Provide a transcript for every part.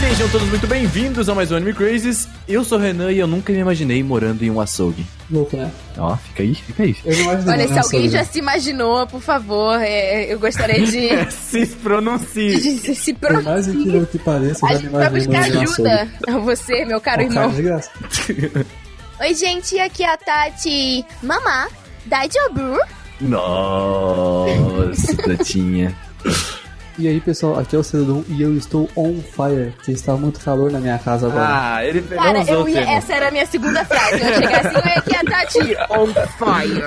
Sejam todos muito bem-vindos a mais um Anime Crazes. Eu sou o Renan e eu nunca me imaginei morando em um açougue. Louco, né? Ó, fica aí, fica aí. Eu não imaginei. Olha, se alguém já se imaginou, por favor, é, eu gostaria de, Se pronuncie. de se Por mais pronunciar. incrível que pareça, eu já me gente vai imaginei buscar ajuda a você, meu caro Cara, irmão. de graça. Oi, gente, aqui é a Tati. Mamá, Daijobu? Nossa, Tatinha. E aí, pessoal, aqui é o Cedron e eu estou on fire, porque está muito calor na minha casa agora. Ah, ele pegou Cara, eu ia, essa era a minha segunda frase. Eu ia chegar assim, oi, aqui é a Tati. On fire.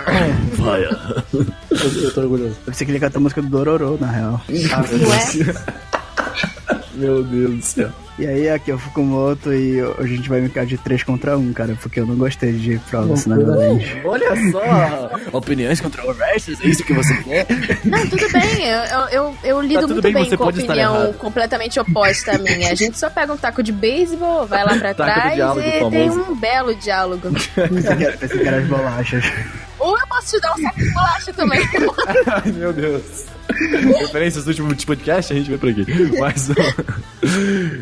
Eu, eu tô orgulhoso. Eu pensei que ele ia cantar a música do Dororô, na real. Não é? Meu Deus do céu. E aí, aqui é o Fukumoto e a gente vai brincar de 3 contra 1, cara, porque eu não gostei de provas, Loucura. novamente. Olha só. Opiniões controversas, é isso que você quer? Não, tudo bem. Eu, eu, eu, eu lido Tá tudo muito bem, bem, com a opinião completamente oposta à minha. A gente só pega um taco de beisebol, vai lá pra Taco trás diálogo e famoso. tem um belo diálogo. Pensei que era- pensei que era as bolachas. Ou eu posso te dar um saco de bolacha também. Ai, meu Deus. Referências do último podcast, a gente vai por aqui. Mais um.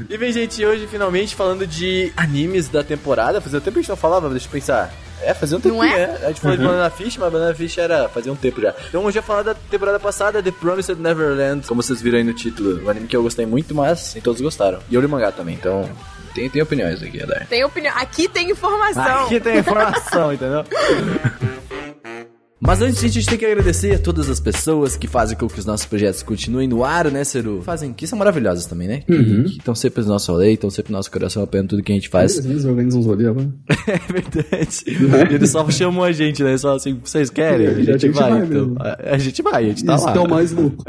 E bem, gente, hoje finalmente falando de animes da temporada. Fazia tempo que a gente não falava, deixa eu pensar. É, fazia um tempo, Não é? né? A gente falou de Banana Fish, mas Banana Fish era fazia um tempo já. Então hoje eu falar da temporada passada, The Promised Neverland, como vocês viram aí no título. Um anime que eu gostei muito, mas nem todos gostaram. E eu li o mangá também, então tem, tem opiniões aqui, Adar. Tem opinião. Aqui tem informação. Aqui tem informação, entendeu? Mas antes a gente tem que agradecer a todas as pessoas que fazem com que os nossos projetos continuem no ar, né, Ceru? Fazem que são maravilhosas também, né? Que estão sempre no nosso rolê, estão sempre no nosso coração apoiando tudo que a gente faz. Eles organizam uns rolês agora. é verdade. Eles só chamam a gente, né? Só assim, vocês querem? A A gente, gente vai, vai então. mesmo. A, a gente vai, a gente tá lá. que é o mais louco.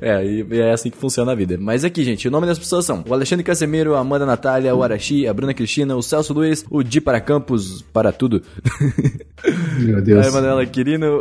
É, e é assim que funciona a vida. Mas aqui, gente, o nome das pessoas são o Alexandre Casemiro, a Amanda Natália, o Arashi, a Bruna Cristina, o Celso Luiz, o Di para Campos, para tudo. Meu A Deus. Emanuela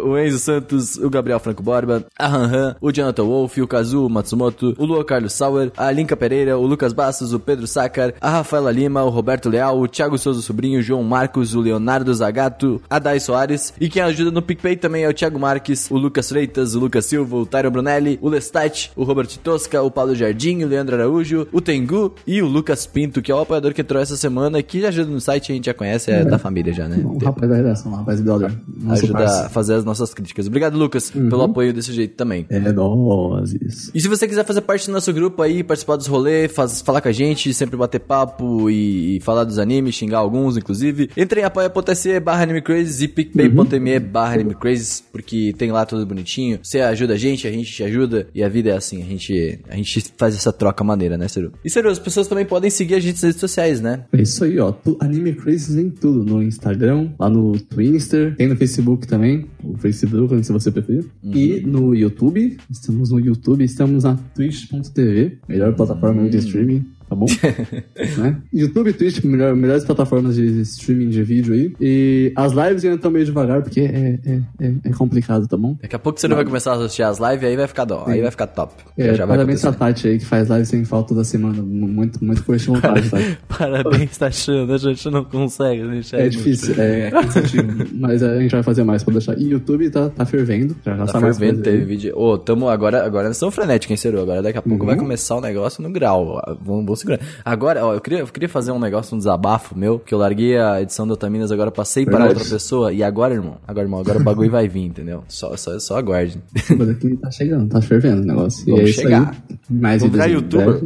O Enzo Santos, o Gabriel Franco Borba, a Han Han, o Jonathan Wolf, o Kazu Matsumoto, o Lua Carlos Sauer, a Linka Pereira, o Lucas Bastos, o Pedro Sácar, a Rafaela Lima, o Roberto Leal, o Thiago Souza Sobrinho, o João Marcos, o Leonardo Zagato, a Dai Soares, e quem ajuda no PicPay também é o Thiago Marques, o Lucas Freitas, o Lucas Silva, o Tyron Brunelli, o Lestat, o Robert Tosca, o Paulo Jardim, o Leandro Araújo, o Tengu e o Lucas Pinto, que é o apoiador que entrou essa semana, que já ajuda no site, a gente já conhece, é da família já, né? Um rapaz da redação, um rapaz. Nosso ajuda. Fazer as nossas críticas. Obrigado, Lucas, pelo apoio desse jeito também. É nós, isso. E se você quiser fazer parte do nosso grupo aí, participar dos rolês, faz- falar com a gente, sempre bater papo e, e falar dos animes, xingar alguns, inclusive, entre em apoia.se barra animecrazes e picpay.me barra animecrazes, porque tem lá tudo bonitinho. Você ajuda a gente, a gente te ajuda, e a vida é assim, a gente, a gente faz essa troca maneira, né, Ceru? E Ceru, as pessoas também podem seguir a gente nas redes sociais, né? É isso aí, ó. Anime Crazes em tudo. No Instagram, lá no Twitter, tem no Facebook também. O Facebook, se você preferir. E no YouTube. Estamos no YouTube, estamos na Twitch.tv, melhor plataforma de streaming. Tá bom? né? YouTube e Twitch, melhor, melhores plataformas de streaming de vídeo aí. E as lives ainda estão meio devagar, porque é, é, é, é complicado, tá bom? Daqui a pouco você não vai começar a assistir as lives, aí vai ficar dó, aí vai ficar top. É, já vai parabéns acontecer. pra Tati aí, que faz live sem falta toda semana. Muito, muito força de vontade, tá? Parabéns, tá achando, a gente não consegue deixar. É difícil, é cansativo. mas a gente vai fazer mais pra deixar. E YouTube tá, tá fervendo. Já, já Tá tá fervendo, teve aí. vídeo. Ô, tamo agora, agora nós estamos frenéticos, hein, Ceru? Agora daqui a pouco Uhum. vai começar o negócio no grau. Vamos, segurar. Agora, ó, eu queria, eu queria fazer um negócio, um desabafo meu, que eu larguei a edição do Otaminas, agora passei para outra pessoa. E agora, irmão? Agora, irmão, agora o bagulho vai vir, entendeu? Só, só, só aguarde. Mas aqui tá chegando, tá fervendo o negócio. Vamos e é isso chegar. Aí. Mais Vamos virar youtuber?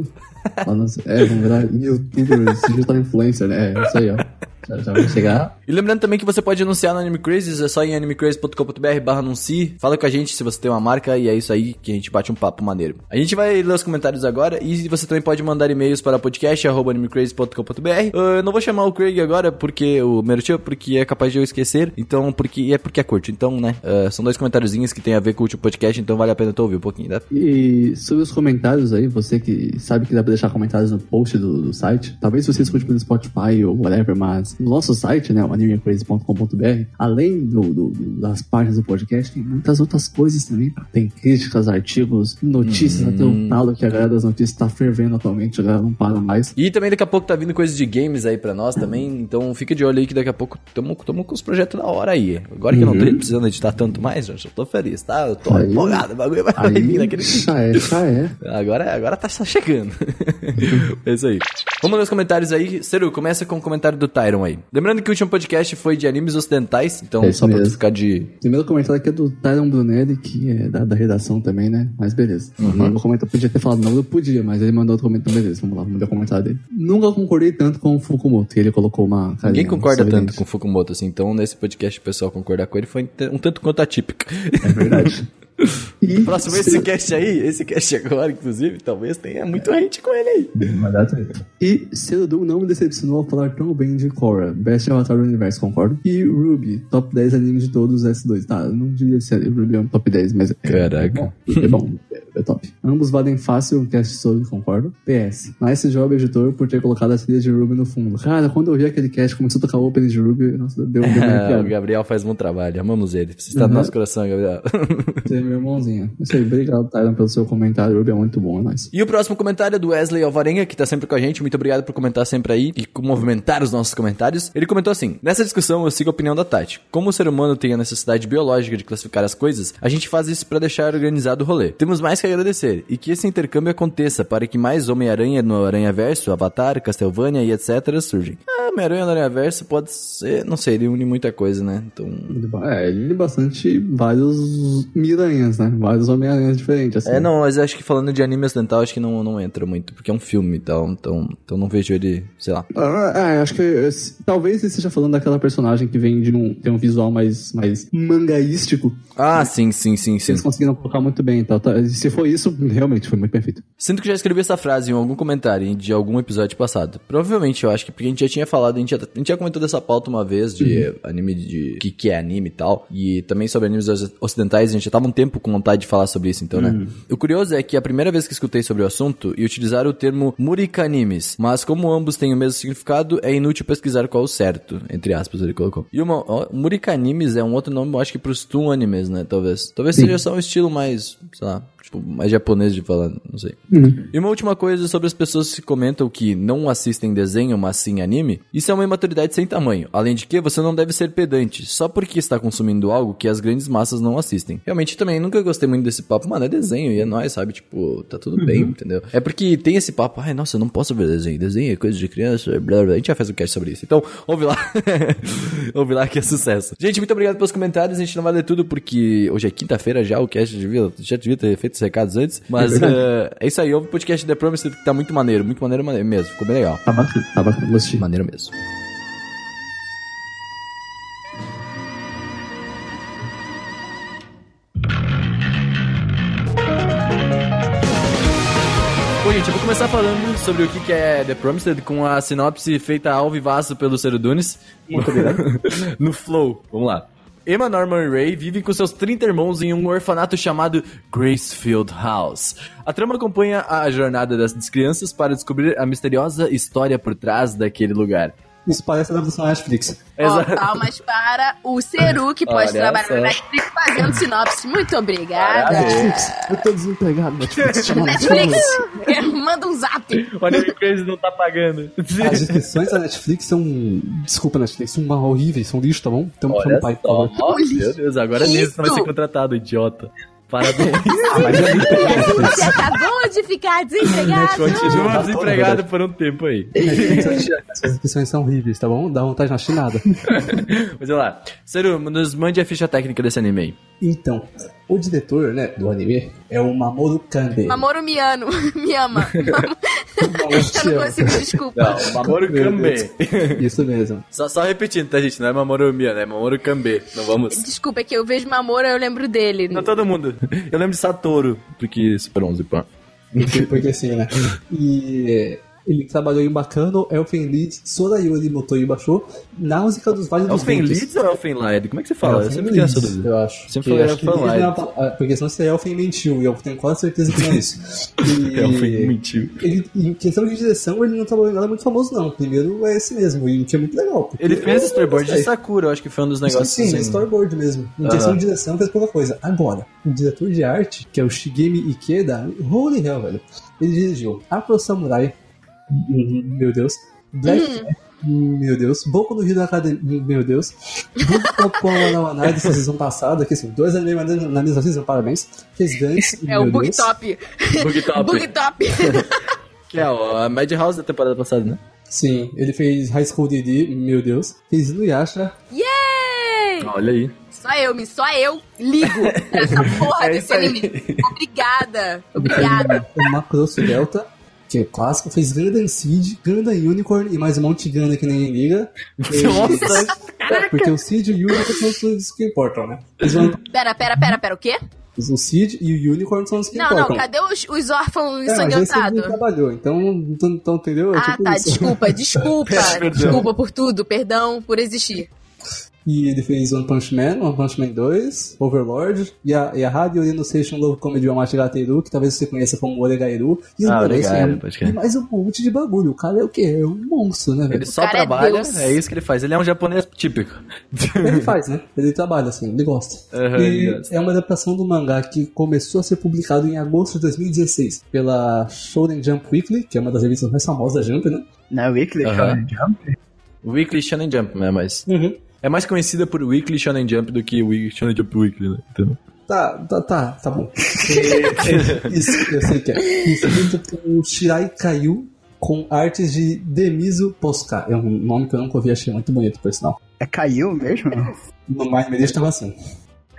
nos- É, vamos virar youtuber, digital influencer, né? É isso aí, ó. Já, já vai chegar. E lembrando também que você pode anunciar no Anime Crazes, é só em animecrazes.com.br anuncie. Fala com a gente se você tem uma marca e é isso aí que a gente bate um papo maneiro. A gente vai ler os comentários agora e você também pode mandar e-mails para podcast.animecrazes.com.br. Uh, Eu não vou chamar o Craig agora porque o Merchan, porque é capaz de eu esquecer, então porque é porque é curto. Então, né, uh, são dois comentáriozinhos que tem a ver com o último podcast, então vale a pena tu ouvir um pouquinho, tá? E sobre os comentários aí, você que sabe que dá pra deixar comentários no post do, do site, talvez você escute pelo Spotify ou whatever, mas no nosso site, né, animecrazy.com.br, além do, do- das páginas do podcast, tem muitas outras coisas também. cara. Tem críticas, artigos, notícias, até o talo que a galera das notícias tá fervendo atualmente, a galera não para mais. E também daqui a pouco tá vindo coisas de games aí pra nós também, então fica de olho aí que daqui a pouco tamo, tamo com os projetos da hora aí. Agora que eu não tô precisando editar tanto mais, eu tô feliz, tá? Eu tô Aí- empolgado, o bagulho vai vir Aí daquele já é, já é. Agora, agora tá chegando. é isso aí. Vamos ler os comentários aí. Seru, começa com o comentário do Tyron aí. Lembrando que o último podcast foi de animes ocidentais, então É só pra mesmo. ficar de. Primeiro comentário aqui é do Tyron Brunelli, que é da, da redação também, né? Mas beleza. Uhum. O comentário podia ter falado não, eu podia, mas ele mandou outro comentário, beleza. Vamos lá, vamos ler o comentário dele. Nunca concordei tanto com o Fukumoto, ele colocou uma carinha Ninguém concorda tanto com o Fukumoto assim, então nesse podcast o pessoal concordar com ele foi um tanto quanto atípico. É verdade. E Próximo esse cast aí, esse cast agora, inclusive, talvez tenha muito hate com ele aí. Vai dar treta. E Cerudu não me decepcionou ao falar tão bem de Korra, Best Avatar do Universo, concordo. E Ruby, top 10 animes de todos os S2. Tá, eu não diria se Ruby é um top 10, mas é, Caraca. bom. É bom, é, é top. Ambos valem fácil um cast sobre, concordo. PS. Nice job, editor, por ter colocado a trilha de Ruby no fundo. Cara, quando eu vi aquele cast, começou a tocar o opening de Ruby, nossa, deu, deu uma o. Gabriel faz bom trabalho, amamos ele. Você está no Uhum. nosso coração, Gabriel. Você é meu irmãozinho. Isso aí, obrigado, Tyron, pelo seu comentário. É muito bom, é nóis. E o próximo comentário é do Wesley Alvarenga, que tá sempre com a gente. Muito obrigado por comentar sempre aí e movimentar os nossos comentários. Ele comentou assim: Nessa discussão eu sigo a opinião da Tati. Como o ser humano tem a necessidade biológica de classificar as coisas, a gente faz isso pra deixar organizado o rolê. Temos mais que agradecer e que esse intercâmbio aconteça para que mais Homem-Aranha no Aranha Verso, Avatar, Castlevania e etc. surgem. Ah, Homem-Aranha no Aranha Verso pode ser, não sei, ele une muita coisa, né? Então. É, ele tem bastante vários Miranhas, né? Vários Homem-Aranhas diferentes, assim. É, não, mas acho que falando de anime ocidental, acho que não, não entra muito, porque é um filme e tal, então, então não vejo ele, sei lá. Ah, é, acho que talvez ele esteja falando daquela personagem que vem de um, tem um visual mais, mais mangaístico. Ah, sim, sim, sim, sim. Eles conseguiram colocar muito bem. Então, tá, se for isso, realmente foi muito perfeito. Sinto que já escrevi essa frase em algum comentário de algum episódio passado. Provavelmente, eu acho que porque a gente já tinha falado, a gente já, a gente já comentou dessa pauta uma vez de anime de. que, que é anime e tal. E também sobre animes oc- ocidentais, a gente já tava um tempo com vontade de falar sobre isso, então, né? O curioso é que a primeira vez que escutei sobre o assunto e utilizaram o termo Murikanimes, mas como ambos têm o mesmo significado, é inútil pesquisar qual o certo, entre aspas, ele colocou. E uma. ó, Murikanimes é um outro nome, eu acho que pros Toon animes, né? Talvez. Talvez seja só um estilo mais, sei lá, tipo, mais japonês de falar, não sei. E uma última coisa sobre as pessoas que comentam que não assistem desenho, mas sim anime. Isso é uma imaturidade sem tamanho. Além de que, você não deve ser pedante, só porque está consumindo algo que as grandes massas não assistem. Realmente, também, nunca gostei muito desse papo. Mano, é desenho e é nóis, sabe? Tipo, tá tudo bem, entendeu? É porque tem esse papo, ai, nossa, eu não posso ver desenho. Desenho é coisa de criança, blá, blá, blá. A gente já fez um cast sobre isso. Então, ouve lá. ouve lá que é sucesso. Gente, muito obrigado pelos comentários. A gente não vai ler tudo porque hoje é quinta-feira já, o cast devia, já devia ter feito os recados antes. Mas eh, é isso aí, ouve o podcast The Promised que tá muito maneiro, muito maneiro, maneiro mesmo. Ficou bem legal. Tá bacana, tá bacana. Maneiro mesmo. Bom, gente, eu vou começar falando sobre o que é The Promised com a sinopse feita ao vivaço pelo Serudunes. Muito obrigado. no Flow. Vamos lá. Emma Norman Ray vivem com seus 30 irmãos em um orfanato chamado Gracefield House. A trama acompanha a jornada das crianças para descobrir a misteriosa história por trás daquele lugar. Isso parece a adaptação da Netflix. Ó, Exato. palmas para o Ceru, que pode Olha trabalhar só. na Netflix fazendo sinopse. Muito obrigada. Parabéns. Eu tô desempregado, Netflix. Netflix, manda um zap. O Anime Crazy não tá pagando. As descrições da Netflix são. Desculpa, Netflix, são horríveis, são lixo, tá bom? Então, Olha o pai, por só. favor. Meu Deus, agora Que nisso vai isso? ser contratado, idiota. Parabéns. Ah, mas é muito. Você acabou de ficar desempregado. Continua desempregado por um tempo aí. As descrições são horríveis, tá bom? Dá vontade de assistir nada. Mas vamos lá. Seru, nos mande a ficha técnica desse anime aí. Então, o diretor, né, do anime é o Mamoru Kande. Mamoru Miano, me ama. Eu não consigo, desculpa. Não, Mamoru Kambe. Isso mesmo. Só, só repetindo, tá, gente? Não é Mamoru Mia, né? É Mamoru Kambe. Não vamos... Desculpa, é que eu vejo Mamoru eu lembro dele. Não todo mundo. Eu lembro de Satoru, porque Super 11, pã. Porque, porque assim, né? E Ele trabalhou em Bacano, Elfen Lied, Sorayori Moto Ibasho, Náusea dos Vales dos Elfen Ventos. Leeds ou Elfen Lied? Como é que você fala? eu Elfen sempre essa Lied, dúvida. eu acho. Sempre falei Elfen Lied não é ah, Porque senão seria Elfen mentiu, e eu tenho quase certeza que não é isso. E- Elfen mentiu. Ele, em questão de direção, ele não trabalhou em nada muito famoso, não. Primeiro é esse mesmo, e o que é muito legal. Ele fez eu storyboard de. Sakura, eu acho que foi um dos negócios sim, assim. é storyboard mesmo. Em Aham. questão de direção, fez pouca coisa. Agora, o diretor de arte, que é o Shigemi Ikeda, holy hell, velho. Ele dirigiu Afro Samurai, meu Deus, Black, hum, meu Deus, Boku no Hero Academia, meu Deus, Boku no Wanai dessa season passada, que assim, dois animes na- na mesma season, parabéns. Fez Gantz, É meu o Deus. Booktop. Bugtop. Booktop. Que é ó, a Madhouse da temporada passada, né? Sim, ele fez High School DD, meu Deus. Fez Inuyasha, Yay! Olha aí. Só eu, me, só eu ligo pra essa porra É desse anime. Obrigada. Obrigada. o Macrosso Delta, que é clássico, fez Gundam Seed, Gundam Unicorn e mais um monte de Gundam que ninguém liga. Fez- Nossa! É, porque o Seed e o Unicorn são os que importam, né? One- Pera, pera, pera, pera, o quê? o Seed e o Unicorn são os que Não, não, importam. cadê os, os órfãos É, não ensanguentados? trabalhou, então, então, então entendeu? É Ah, tipo tá, isso. desculpa, desculpa. Desculpa por tudo, perdão por existir. E ele fez One Punch Man, One Punch Man 2, Overlord, e a, e a Radio Renunciation Love Comedy Yamachigateru, que talvez você conheça como Oregairu. E, Ah, mano, Oregairu, assim, e mais um monte de bagulho. O cara é o quê? É um monstro, né, velho? Ele só é trabalha, Deus. é, isso que ele faz. Ele é um japonês típico. Ele faz, né? Ele trabalha assim, ele gosta. E ele gosta. é uma adaptação do mangá que começou a ser publicado em agosto de 2016 pela Shonen Jump Weekly, que é uma das revistas mais famosas da Jump, né? Não é Weekly Aham. Shonen Jump? Weekly Shonen Jump, né? Mas Uhum. É mais conhecida por Weekly Shonen Jump do que Weekly Shonen Jump Weekly, né? Então, Tá, tá, tá, tá bom. É, é, isso, eu sei que é. Escrito por Shirai Kayu com artes de Demiso Posca. É um nome que eu nunca ouvi, achei muito bonito, por sinal. É caiu mesmo? No mais me estava assim.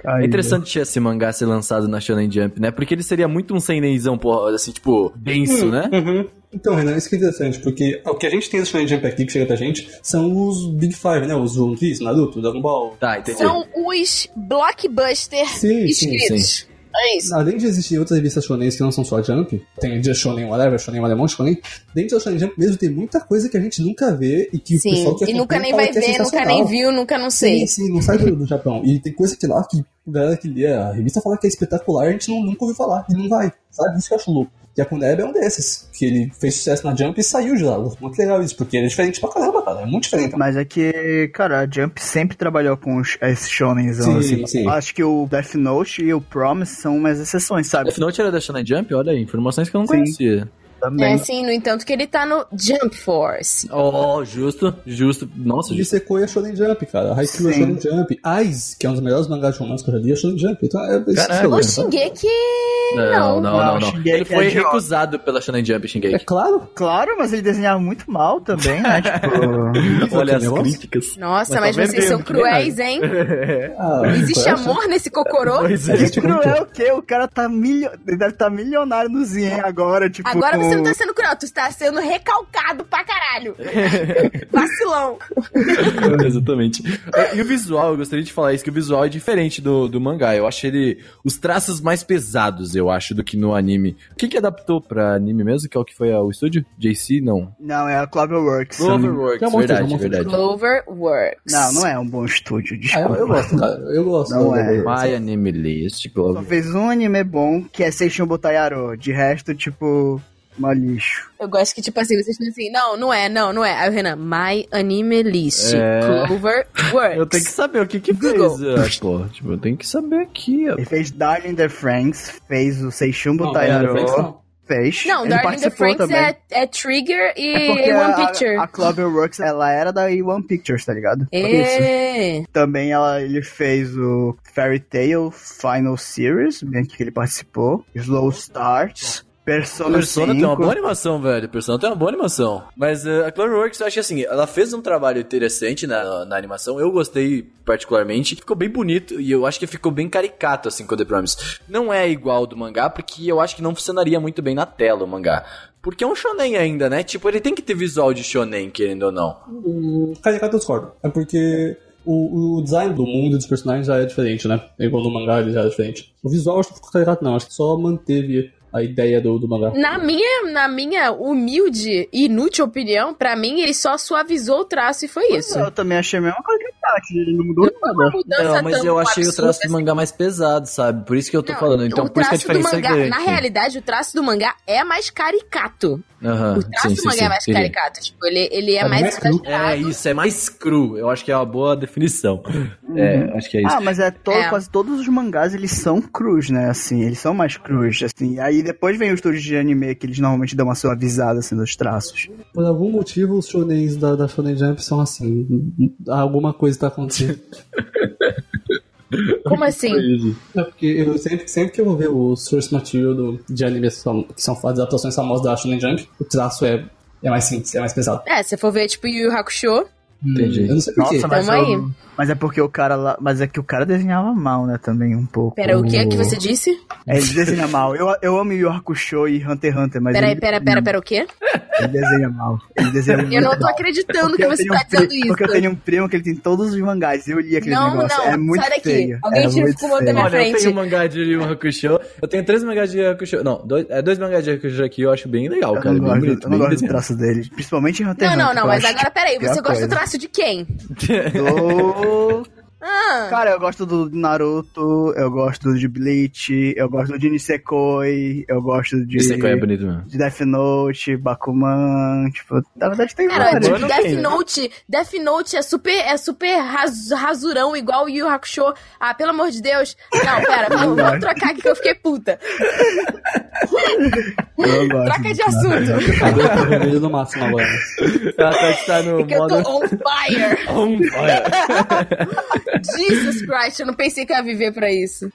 Caiu. É interessante esse mangá ser lançado na Shonen Jump, né? Porque ele seria muito um seinenzão, porra, assim, tipo, denso, né? Então, Renan, isso que é interessante, porque o que a gente tem no Shonen Jump aqui que chega pra gente são os Big Five, né? Os One Piece, Naruto, Dragon Ball. Tá, entendi. São os blockbusters Sim, sim, escritos. É isso. Além de existir outras revistas shonen que não são só Jump, tem a Just Shonen Whatever, Shonen Alemão, Shonen, dentro da Shonen Jump mesmo tem muita coisa que a gente nunca vê e que o Sim, pessoal que e nunca acompanha nem vai é ver, nunca nem viu, nunca não sei. Sim, sim, não sai do, do Japão. E tem coisa que lá que a galera que lê a revista fala que é espetacular, a gente não, nunca ouviu falar, e não vai, sabe? Isso que eu acho louco. E a Kuneb é um desses, que ele fez sucesso na Jump e saiu de lá. Muito legal isso, porque ele é diferente pra caramba, cara. É muito diferente. Mas é que, cara, a Jump sempre trabalhou com os, esses shonenzão, Sim, assim. sim. Acho que o Death Note e o Promise são umas exceções, sabe? Death Note era da Shonen Jump? Olha aí, informações que eu não Sim. conhecia. Também. É, sim, no entanto que ele tá no Jump Force. Oh, justo, justo. Nossa, E justo. Sekoi é Shonen Jump, cara. Haikyuu é. Shonen Jump. Aiz, que é um dos melhores mangás de romance que eu já li, é Shonen Jump. Então é isso Caralho. que eu O Shingeki, Não, não. não, não, Não, Ele foi é recusado pela Shonen Jump, É Shingeki. claro. Claro, mas ele desenhava muito mal também, né? tipo. Olha as críticas. Nossa, Mas mas, tá vocês são vendendo, que nem cruéis, hein? Ah, Existe amor nesse cocorô? Pois é. Que cruel o quê? O cara tá milho... ele deve estar milionário no Zen agora, tipo. Agora com- você não tá sendo cruel, tu está sendo recalcado pra caralho. Vacilão. Exatamente. É, E o visual, eu gostaria de falar isso, que o visual é diferente do, do mangá. Eu acho ele. Os traços mais pesados, eu acho, do que no anime. O que, que adaptou pra anime mesmo? Que é o que foi ah, o estúdio? JC? Não. Não, é a Cloverworks. Cloverworks, É verdade, monstro. verdade. Cloverworks. Não, não é um bom estúdio, Ah, desculpa. eu, eu gosto, cara. Eu gosto. Não do- é. My Anime List, Só Clover. fez um anime bom, que é Seishun Botayaro. De resto, tipo, uma lixo. Eu gosto que, tipo assim, vocês estão assim, não, não é, não, não é. Aí o Renan, My Anime List, É. Cloverworks. Eu tenho que saber o que que Google. fez, ah, pô. Tipo, eu tenho que saber aqui, ó. Ele fez Darling the Franks, fez o Franxx não. Fez. Não, Ele Darling the Franks é, é Trigger e É One a, Picture. a Cloverworks, ela era da One Pictures, tá ligado? É. Também ela, ele fez o Fairy Tail Final Series, bem que ele participou. Slow Starts. Persona, Persona 5. tem uma boa animação, velho. Persona tem uma boa animação. Mas eh, a Cloverworks, eu acho que assim, ela fez um trabalho interessante na, na animação. Eu gostei particularmente. Ficou bem bonito e eu acho que ficou bem caricato, assim, com The Promise. Não é igual ao do mangá, porque eu acho que não funcionaria muito bem na tela o mangá. Porque é um shonen ainda, né? Tipo, ele tem que ter visual de shonen, querendo ou não. Hum, Caricato eu discordo. É porque o, o design do mundo e dos personagens já é diferente, né? É igual no mangá, ele já é diferente. O visual acho que ficou caricato, não. Acho que só manteve a ideia do, do mangá. Na minha, na minha humilde e inútil opinião, pra mim, ele só suavizou o traço e foi isso. Eu também achei a mesma coisa que a Tati, ele não mudou nada. Não, mas eu achei o traço do mangá mais pesado, sabe? Por isso que eu tô Não, falando. Então, o por isso que a traço do diferença mangá, é grande. Na realidade, o traço do mangá é mais caricato. Aham, o traço sim, do sim, mangá sim, é mais caricato. Tipo, ele, ele é, É mais exagerado. É isso, é mais cru. Eu acho que é uma boa definição. É, acho que é isso. Ah, mas é, to- É. quase todos os mangás eles são crus, né? Assim, eles são mais crus, assim. Aí depois vem os estúdios de anime que eles normalmente dão uma suavizada assim nos traços. Por algum motivo, os shonens da, da Shonen Jump são assim. Alguma coisa tá acontecendo. Como assim? É porque eu sempre, sempre que eu vou ver o source material do, de animes que são as adaptações famosas da Shonen Jump, o traço é, é mais simples, é mais pesado. É, se for ver, tipo, Yu Yu Hakusho, Entendi. Eu não sei porquê. Nossa, mas, eu- mas é porque o cara lá. Mas é que o cara desenhava mal, né? Também um pouco. Pera, o que é que você disse? É, ele desenha mal. Eu, eu amo Yu Hakusho e Hunter x Hunter, mas. Peraí, ele, pera, pera, pera, o quê? Ele desenha mal. Ele desenha muito Eu não tô mal. acreditando que eu você tá um dizendo isso. Porque eu tenho um primo que ele tem todos os mangás. Eu li aquele Não, negócio. não, é muito sai daqui. feio. Alguém é tira o muito da minha Olha, eu frente. tenho um mangá de Yu Yu Hakusho. Eu tenho três mangás de Yu Yu Hakusho. Não, dois, é, dois mangás de Yu Yu Hakusho aqui eu acho bem legal, Eu cara. não bem gosto, bonito, eu não bem gosto do traço dele. Principalmente em Hunter Não, x não, Hunter. não, eu mas acho agora peraí, pior você gosta do coisa. Traço de quem? Do... Ah, Cara, eu gosto do Naruto, eu gosto de Bleach, eu gosto de Nisekoi, eu gosto de... Aqui é bonito mesmo. de Death Note, Bakuman, tipo, na verdade tem cara, vários. tipo, Death tem, né? Note, Death Note é super, é super ras- rasurão, igual o Yu Hakusho. Ah, pelo amor de Deus. Não, pera, vamos, vamos trocar aqui que eu fiquei puta. Eu gosto Troca de né? assunto. Tô vermelho no máximo agora. Ela tá, tá no Porque eu tô modo... on fire. On fire. Jesus Christ, eu não pensei que ia viver pra isso.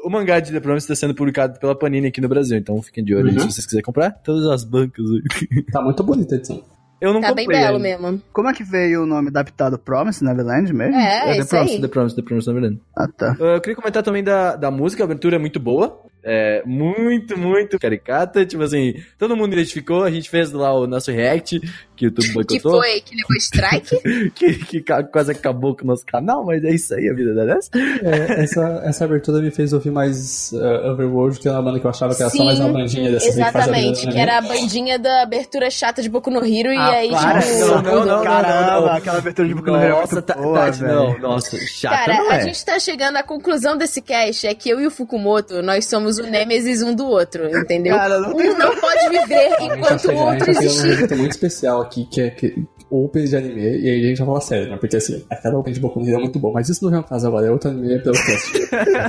O mangá de The Promise está sendo publicado pela Panini aqui no Brasil, então fiquem de olho aí Uhum. se vocês quiserem comprar. Todas as bancas aí. Tá muito bonita a edição. Eu não Tá bem comprei belo ainda. mesmo. Como é que veio o nome adaptado Promise Neverland mesmo? É, É The isso Promise, aí. The Promise, The Promise, na verdade. Ah, tá. Uh, Eu queria comentar também da, da música, a abertura é muito boa. É muito, muito caricata. Tipo assim, todo mundo identificou. A gente fez lá o nosso react, que o YouTube Que boicotou. foi, que levou strike. Que, que quase acabou com o nosso canal, mas é isso aí, a vida da dessa. É, essa, essa abertura me fez ouvir mais uh, Overworld, que é uma banda que eu achava que era só mais uma bandinha dessa que a Exatamente, abertura, que né? era a bandinha da abertura chata de Boku no Hero e aí, para, tipo... não, não, não, Caramba, não, não. aquela abertura de Boku no Hero é Nossa, muito tá, boa, Tati, velho. não, nossa, chata Cara, não a é. gente tá chegando à conclusão desse cast é que eu e o Fukumoto, nós somos o Nêmesis um do outro, entendeu? Cara, não um não pode viver enquanto o outro existir. evento muito especial aqui, que é que, open de anime, e aí a gente vai falar sério, né? Porque assim, aquela open de Boku no Hero é muito bom, mas isso não é um caso agora, é outro anime pelo cast.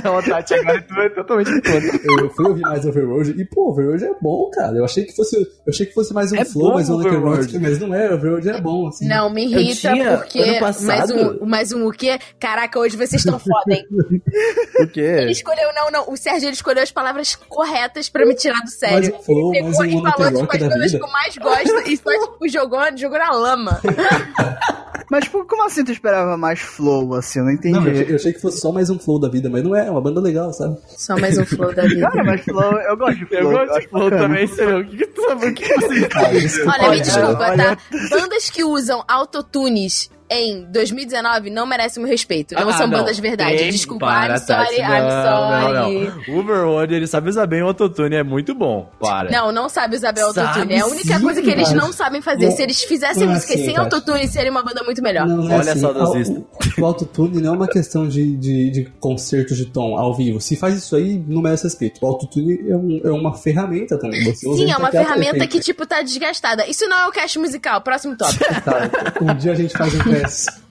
Não, Tati, agora tu é totalmente contra. eu fui ouvir mais Overworld e, pô, Overworld é bom, cara. Eu achei que fosse, eu achei que fosse mais um É flow, mais um Overworld. Mas não é, Overworld é bom, assim. Não, me irrita tinha, porque. ano passado- Mais um, mais um o quê? Caraca, hoje vocês estão foda, hein? Por quê? Ele escolheu, não, não. O Sérgio ele escolheu as palavras corretas pra me tirar do sério. Mais um flow, ele mais pegou um e falou tipo, as coisas que eu mais gosto e só, tipo, jogou, jogou na lama. Mas, tipo, como assim tu esperava mais flow, assim? Eu não entendi. Não, eu, eu achei que fosse só mais um flow da vida, mas não é, é uma banda legal, sabe? Só mais um flow da vida. Cara, mas flow, eu gosto de flow. Eu gosto de flow bacana. também, sei lá. O que que tu sabe? O que você... Desculpa, Olha, me cara. desculpa, tá? Bandas que usam autotunes em 2019 não merecem meu respeito. Não Ah, são não. bandas de verdade. Tem- Desculpa, para, I'm sorry, Tati, I'm sorry. Não, não, O Overworld, ele sabe usar bem o autotune, é muito bom. Para. Não, não sabe usar bem Sabe autotune. É a única sim, coisa que eles Tati. não sabem fazer. Se eles fizessem não é música assim, sem autotune, seria uma banda muito melhor. Não, não é Olha assim, só, saudosista. O, o autotune não é uma questão de, de, de concerto de tom ao vivo. Se faz isso aí, não merece respeito. O autotune é, um- é uma ferramenta também. Você Sim, é uma ferramenta que, tipo, tá desgastada. Isso não é o cast musical. Próximo tópico. Tá, um dia a gente faz um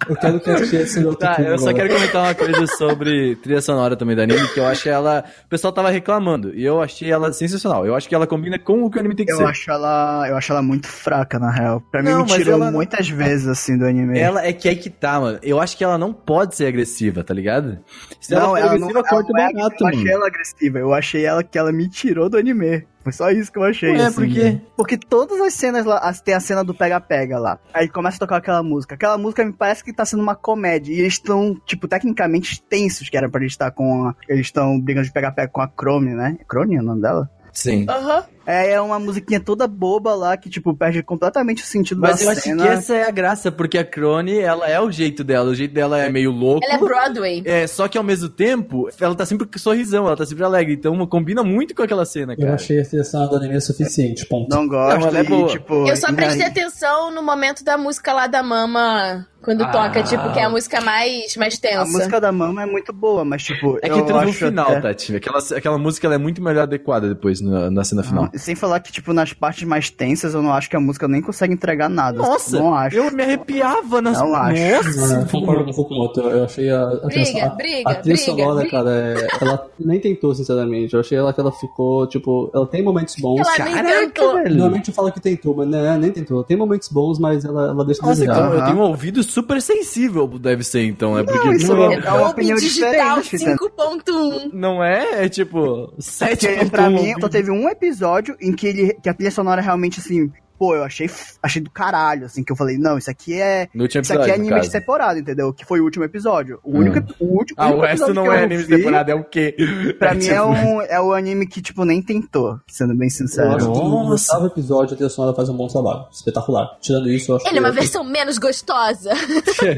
Eu quero que a gente sobre Tá, eu só agora. quero comentar uma coisa sobre trilha sonora também da anime, que eu acho ela. O pessoal tava reclamando, e eu achei ela sensacional. Eu acho que ela combina com o que o anime tem que Eu ser. acho ela, eu acho ela muito fraca, na real. Pra mim, Não, me tirou ela- muitas vezes, assim, do anime. Ela é que é que tá, mano. Eu acho que ela não pode ser agressiva, tá ligado? Se não, ela for ela não, agressiva, ela corta não é, barato, eu achei ela agressiva. Eu achei ela que ela me tirou do anime. Foi só isso que eu achei. Ué, assim, por quê? né? Porque todas as cenas lá, as- tem a cena do pega-pega lá. Aí começa a tocar aquela música. Aquela música me parece que tá sendo uma comédia. E eles estão, tipo, tecnicamente tensos, que era pra eles estar com a, Eles estão brigando de pega-pega com a Chrome, né? Chrome é o nome dela? Sim. Aham. É, é uma musiquinha toda boba lá que, tipo, perde completamente o sentido Mas da eu acho cena. que essa é a graça, porque a Crone, ela é o jeito dela. O jeito dela é meio louco. Ela é Broadway. É, só que ao mesmo tempo, ela tá sempre com sorrisão, ela tá sempre alegre. Então combina muito com aquela cena, Eu cara. achei a sonora do anime suficiente, ponto. Não gosto Não, ela é e, boa. tipo... Eu só prestei e- atenção no momento da música lá da Mama, quando Ah. toca, tipo, que é a música mais, mais tensa. A música da Mama é muito boa, mas, tipo, É eu que entrou no final, até- Tati. Aquela, aquela música ela é muito melhor adequada depois na, na cena final. Sem falar que, tipo, nas partes mais tensas, eu não acho que a música nem consegue entregar nada. Nossa, Não acho. eu me arrepiava nas... Não acho. Nossa! Eu concordo com o Fukumoto. Eu achei a, a Briga, trilha briga, a trilha briga, sonora, briga. cara, é- ela nem tentou, sinceramente. Eu achei ela que ela ficou, tipo, ela tem momentos bons. Ela nem tentou. Normalmente eu falo que tentou, mas não, nem tentou. Tem momentos bons, mas ela, ela deixa a Nossa, desejar. então, eu tenho um ouvido super sensível, deve ser, então. É porque isso não, é- é, é uma opinião digital diferente, né? 5.1. não é, é tipo... Porque, 7 pra mim, só teve um episódio em que, ele, que a trilha sonora realmente, assim, pô, eu achei, achei do caralho, assim, que eu falei, não, isso aqui é... No último Isso aqui episódio, é no anime de temporada, entendeu? Que foi o último episódio. O Hum. único, o último, Ah, o resto episódio não eu é anime de temporada, é o quê? Pra mim tipo- é, um, é o anime que, tipo, nem tentou, sendo bem Eu sincero. acho que no Nossa. oitavo episódio a trilha sonora faz um bom trabalho. Espetacular. Tirando isso, eu acho Ele é uma que... versão menos gostosa.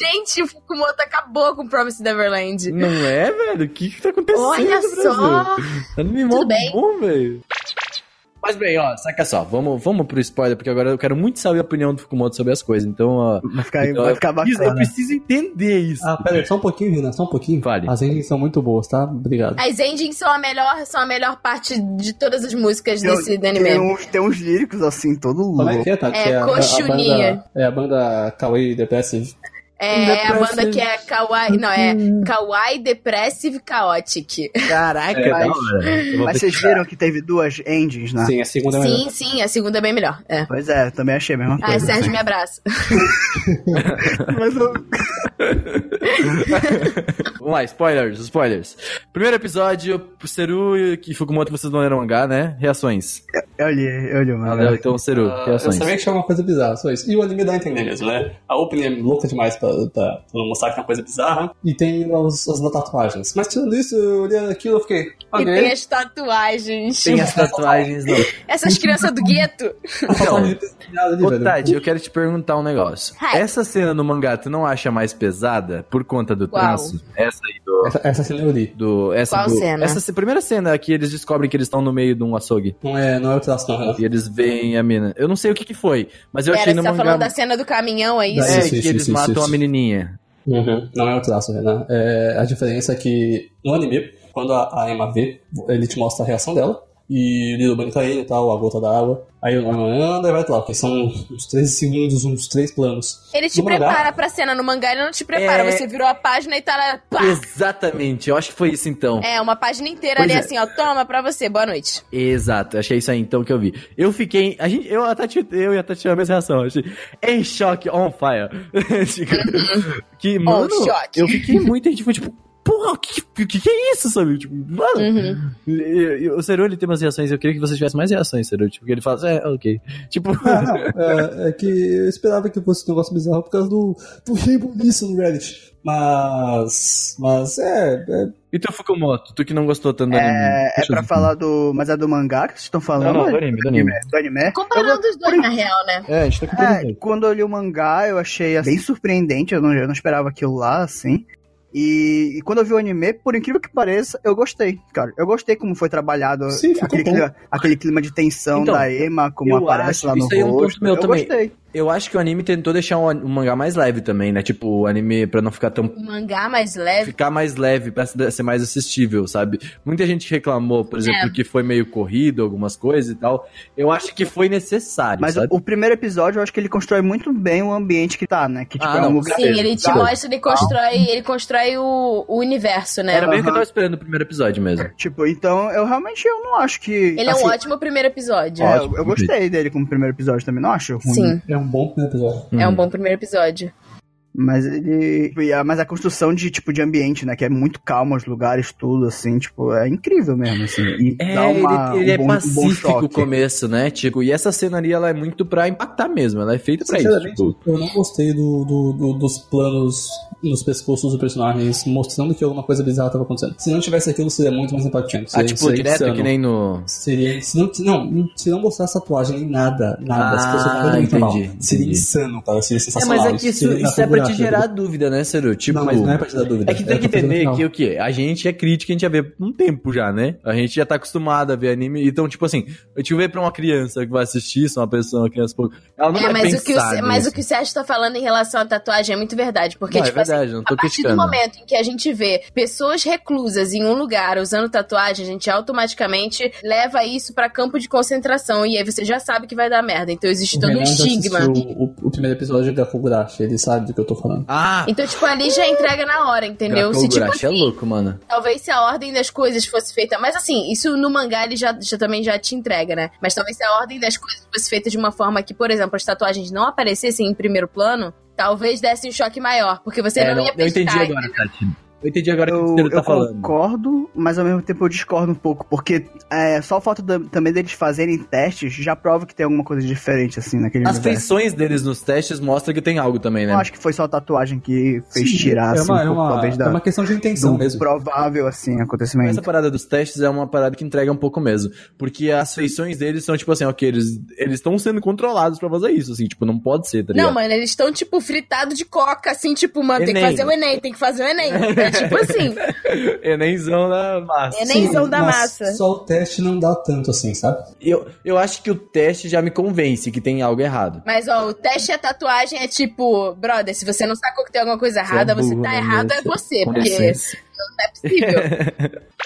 Gente, o Fukumoto acabou com Promise Neverland. Não é, velho? O que que tá acontecendo Olha no Brasil? só. Anime Tudo mó bem. bom, velho. Mas bem, ó, saca só, vamos, vamos pro spoiler, porque agora eu quero muito saber a opinião do Fukumoto sobre as coisas. Então, ó. Vai ficar, então, vai eu ficar preciso- Eu bacana. preciso entender isso. Ah, pera aí, só um pouquinho, Rina, só um pouquinho. Fale. As endings são muito boas, tá? Obrigado. As endings são a melhor, são a melhor parte de todas as músicas desse tem, anime. tem, uns, tem uns líricos, assim, todo Como é louco. que é, Tati? É, a- a, Cochuninha. banda, é a banda Kawaii Depressive. É, a banda que é Kawaii. Não, é Kawaii Depressive Chaotic. Caraca, É, da mas-. Eu Mas vocês viram que teve duas endings, né? Sim, a segunda é melhor. Sim, sim, a segunda é bem melhor. É. Pois é, também achei a mesma Ai, coisa. Sérgio, me abraça. Mas eu, Vamos lá, spoilers, spoilers. Primeiro episódio, Seru e Fukumoto, vocês não leram mangá, né? Reações. eu li, eu li, Ah, mano. não, então, Seru, Ah, eu reações. sabia que tinha uma coisa bizarra, só isso. E o anime dá a entender mesmo, né? A opening é louca demais pra, pra, pra não mostrar que é uma coisa bizarra. E tem os, as tatuagens. Mas tirando isso, eu olhei aquilo e fiquei. E Ok. tem as tatuagens. Tem as tatuagens, não. Essas crianças do gueto. Ali, Ô. Tati, eu quero te perguntar um negócio. Hi. Essa cena no mangá, tu não acha mais pesada por conta do traço? Essa aí do... Essa, essa cena eu li. do essa Qual do- cena? Essa primeira cena que eles descobrem que eles estão no meio de um açougue. Não é, não é o traço, não, Renato. E eles veem a mina. Eu não sei o que que foi, mas eu Pera, achei você no tá mangá... falando da cena do caminhão, é isso? É, Isso, que isso, eles isso, matam isso. a menininha. Uhum. Não é o traço, Renan. É, a diferença é que no anime, quando a, a Emma vê, ele te mostra a reação dela. E o Lilo banca ele e tal, a gota da água. Aí o Norman anda e vai lá, porque são uns 13 segundos, uns 3 planos. Ele te No mangá- prepara pra cena. No mangá ele não te prepara. É. Você virou a página e tá lá. Pá! Exatamente, eu acho que foi isso então. É, uma página inteira Pois ali é. assim, ó. Toma pra você, boa noite. Exato, achei isso aí então que eu vi. Eu fiquei. A gente, eu, a Tati, eu e a Tati tivemos a mesma reação. Achei em choque, on fire. Tipo, que, mano, choque. eu fiquei muito. A gente foi tipo, porra, o que, que, que é isso, sabe? Tipo, mano. Uhum. E- e- O Seru, ele tem umas reações. Eu queria que você tivesse mais reações, Seru. Tipo, que ele fala, é, ok. Tipo. Ah, não. É, é que eu esperava que fosse um negócio bizarro por causa do, do Rainbow nisso no Reddit. Mas. Mas é. é E tu, Fukumoto, tu que não gostou tanto do anime. É, é Deixa eu pra ver. falar do. Mas é do mangá que vocês estão falando? Não, não, do anime, do anime. Do anime? Comparando os dois, na real, né? É, a gente tá comparando. É, quando eu li o mangá, eu achei assim, bem surpreendente, eu não, eu não esperava aquilo lá, assim. E, e quando eu vi o anime, por incrível que pareça, eu gostei, cara. Eu gostei como foi trabalhado Sim, aquele, clima, aquele clima de tensão Então, da Emma, como aparece acho lá no isso aí é um ponto rosto. meu eu também. gostei. Eu acho que o anime tentou deixar o, an- o mangá mais leve também, né? Tipo, o anime pra não ficar tão O mangá mais leve. ficar mais leve, pra ser mais assistível, sabe? Muita gente reclamou, por exemplo, É. que foi meio corrido, algumas coisas e tal. Eu acho que foi necessário, Mas sabe? o primeiro episódio, eu acho que ele constrói muito bem o ambiente que tá, né? Que tipo, Ah, é não, um lugar. Sim, ele te Tá. mostra, ele constrói, ele constrói o, o universo, né? Era bem o que eu tava esperando no primeiro episódio mesmo. Tipo, então eu realmente eu não acho que. Ele é assim, um ótimo primeiro episódio. é, ótimo, eu gostei dele como primeiro episódio também, não acho ruim. Sim, é um bom primeiro episódio. é um Hum. bom primeiro episódio. Mas ele. a- Mas a construção de, tipo, de ambiente, né? Que é muito calmo os lugares, tudo, assim, tipo, é incrível mesmo, assim. E É, dá uma, ele, ele um é bom, um bom pacífico o choque. começo, né? Tipo, e essa cena ali, ela é muito pra impactar mesmo. Ela é feita pra isso. Tipo, eu não gostei do, do- do- dos planos nos pescoços dos personagens mostrando que alguma coisa bizarra estava acontecendo. Se não tivesse aquilo, seria muito mais impactante. ah, Seria, tipo, seria direto, insano. que nem no. Seria. Se não, não, se não mostrasse tatuagem nem nada, nada, se fosse Ah, completamente entendi, seria entendi. insano, cara. Seria É, sensacional. mas é que isso, isso é pra te gerar dúvida, né, Seru? Tipo, Não, mas não é pra te dar dúvida. É que tem é que entender que o quê? A gente é crítica, a gente já vê um tempo já, né? A gente já tá acostumado a ver anime. Então, tipo assim, a gente vê pra uma criança que vai assistir isso, uma pessoa, uma criança, pô, ela não É, vai mas o, que o, pensar mas nisso. o que o Sérgio tá falando em relação à tatuagem é muito verdade. Porque, Não, é tipo assim, verdade, não tô a partir criticando. do momento em que a gente vê pessoas reclusas em um lugar usando tatuagem, a gente automaticamente leva isso pra campo de concentração. E aí você já sabe que vai dar merda. Então existe O todo um estigma. O, o primeiro episódio da Kogurashi, ele sabe do que eu tô falando. Ah! Então, tipo, ali já entrega na hora, entendeu? Se, tipo, Gakugurashi é louco, mano. Talvez se a ordem das coisas fosse feita. Mas assim, isso no mangá ele já, já também já te entrega, né? Mas talvez se a ordem das coisas fosse feita de uma forma que, por exemplo, as tatuagens não aparecessem em primeiro plano, talvez desse um choque maior. Porque você É, não, não, ia eu pescar. entendi agora, Tati. Eu entendi agora o que o Eu, Ciro tá eu falando. concordo, mas ao mesmo tempo eu discordo um pouco, porque é, só o fato da- também deles fazerem testes já prova que tem alguma coisa diferente, assim, naquele As universo. feições deles nos testes mostram que tem algo também, né? Eu acho que foi só a tatuagem que fez Sim, tirar, é assim, uma, um é pouco, uma, talvez, da, é uma questão de intenção mesmo. provável, assim, acontecimento. Essa parada dos testes é uma parada que entrega um pouco mesmo. Porque as feições deles são, tipo assim, ok, eles eles estão sendo controlados pra fazer isso, assim, tipo, não pode ser, tá ligado? Não, mano, eles estão, tipo, fritados de coca, assim, tipo, mano, tem que Enem. fazer o Enem, tem que fazer o Enem. É tipo assim, Enemzão da massa. Enemzão da mas massa. Só o teste não dá tanto assim, sabe? Eu, eu acho que o teste já me convence que tem algo errado. Mas, ó, o teste e a tatuagem é tipo, brother, se você não sacou que tem alguma coisa errada, você, burro, tá né, errado, é você, Com porque licença. não é possível.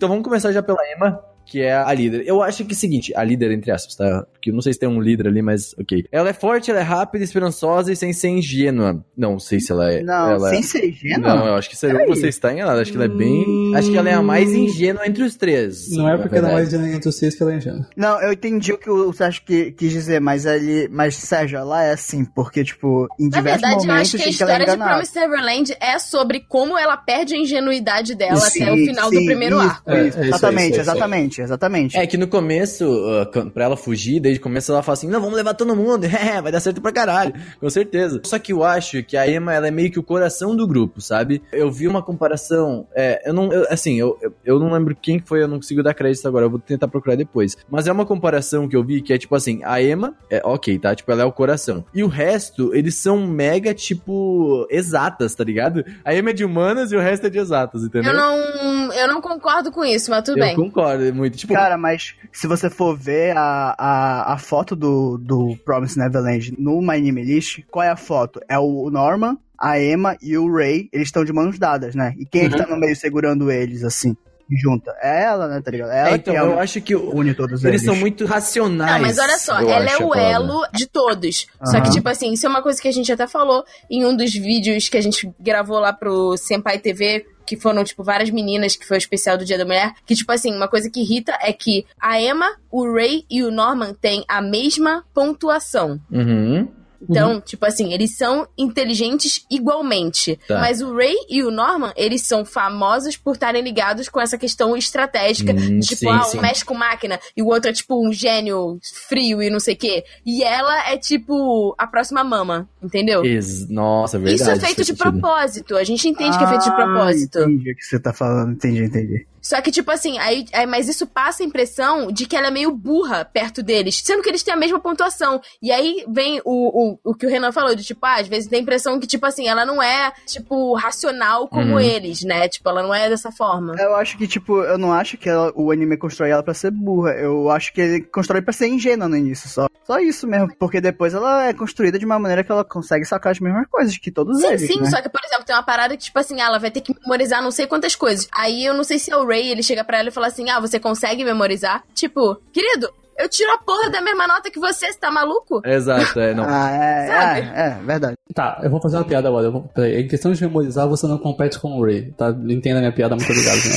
Então vamos começar já pela Emma, que é a líder. Eu acho que é o seguinte, a líder entre aspas, tá? Porque eu não sei se tem um líder ali, mas ok. Ela é forte, ela é rápida, esperançosa e sem ser ingênua. Não sei se ela é. Não, ela... sem ser ingênua? Não, eu acho que seria você está enganado. Acho que ela é bem. Acho que ela é a mais ingênua entre os três. Não é porque ela é na mais verdade. ingênua entre os seis que ela é ingênua. Não, eu entendi o que o Sérgio qui- quis dizer, mas ele. Mas, Sérgio, ela é assim, porque, tipo, em Na diversos verdade, eu momentos acho que a em que ela é história de enganada. Promised Neverland é sobre como ela perde a ingenuidade dela Sim, até o final do sim, primeiro isso, arco. É, é exatamente, isso exatamente, exatamente. É que no começo, uh, pra ela fugir, desde o começo ela fala assim: não, vamos levar todo mundo, é, vai dar certo pra caralho, com certeza. Só que eu acho que a Emma, ela é meio que o coração do grupo, sabe? Eu vi uma comparação, é, eu não, eu- assim, eu, eu, eu não lembro quem que foi, eu não consigo dar crédito agora, eu vou tentar procurar depois. Mas é uma comparação que eu vi que é tipo assim: a Emma, é ok, tá? Tipo, ela é o coração. E o resto, eles são mega, tipo, exatas, tá ligado? A Emma é de humanas e o resto é de exatas, entendeu? Eu não, eu não concordo com isso, mas tudo Eu bem. concordo muito. Tipo, Cara, mas se você for ver a, a, a foto do, do Promise Neverland no My Anime List, qual é a foto? É o Norman, a Emma e o Ray, eles estão de mãos dadas, né? E quem é que tá no meio segurando eles, assim, junta? É ela, né, tá ligado? É ela é, então, que é eu acho que une todos Eles eles. são muito racionais. Não, mas olha só, eu ela é o palavra. elo de todos. Só que, tipo assim, isso é uma coisa que a gente até falou em um dos vídeos que a gente gravou lá pro Senpai TV, que foram, tipo, várias meninas, que foi o especial do Dia da Mulher. Que, tipo assim, uma coisa que irrita é que a Emma, o Ray e o Norman têm a mesma pontuação. Uhum. Então, tipo assim, eles são inteligentes igualmente. Tá. Mas o Ray e o Norman, eles são famosos por estarem ligados com essa questão estratégica. Hum, tipo, sim, ah, um sim. mexe com máquina e o outro é tipo um gênio frio e não sei o quê. E ela é tipo a próxima mama, entendeu? Ex- Nossa, verdade. Isso é feito de sentido. propósito. A gente entende que é feito de Ah, propósito. Entendi o que você tá falando, entendi, entendi. Só que, tipo assim, aí, aí- mas isso passa a impressão de que ela é meio burra perto deles, sendo que eles têm a mesma pontuação. E aí vem o, o, o que o Renan falou, de tipo, ah, às vezes tem a impressão que, tipo assim, ela não é, tipo, racional como Uhum. eles, né? Tipo, ela não é dessa forma. Eu acho que, tipo, eu não acho que ela- o anime constrói ela pra ser burra. Eu acho que ele constrói pra ser ingênua no início, só. Só isso mesmo. Porque depois ela é construída de uma maneira que ela consegue sacar as mesmas coisas que todos Sim, eles, sim, né? só que, por exemplo, tem uma parada que, tipo assim, ela vai ter que memorizar não sei quantas coisas. Aí eu não sei se é o Ray, ele chega pra ela e fala assim: ah, você consegue memorizar? Tipo, querido, eu tiro a porra da mesma nota que você, você tá maluco? Exato, é, não. Ah, é, Sabe? é, é, verdade. Tá, eu vou fazer uma piada agora. Vou, peraí, em questão de memorizar, você não compete com o Ray, tá? Entenda a minha piada, muito obrigado, né?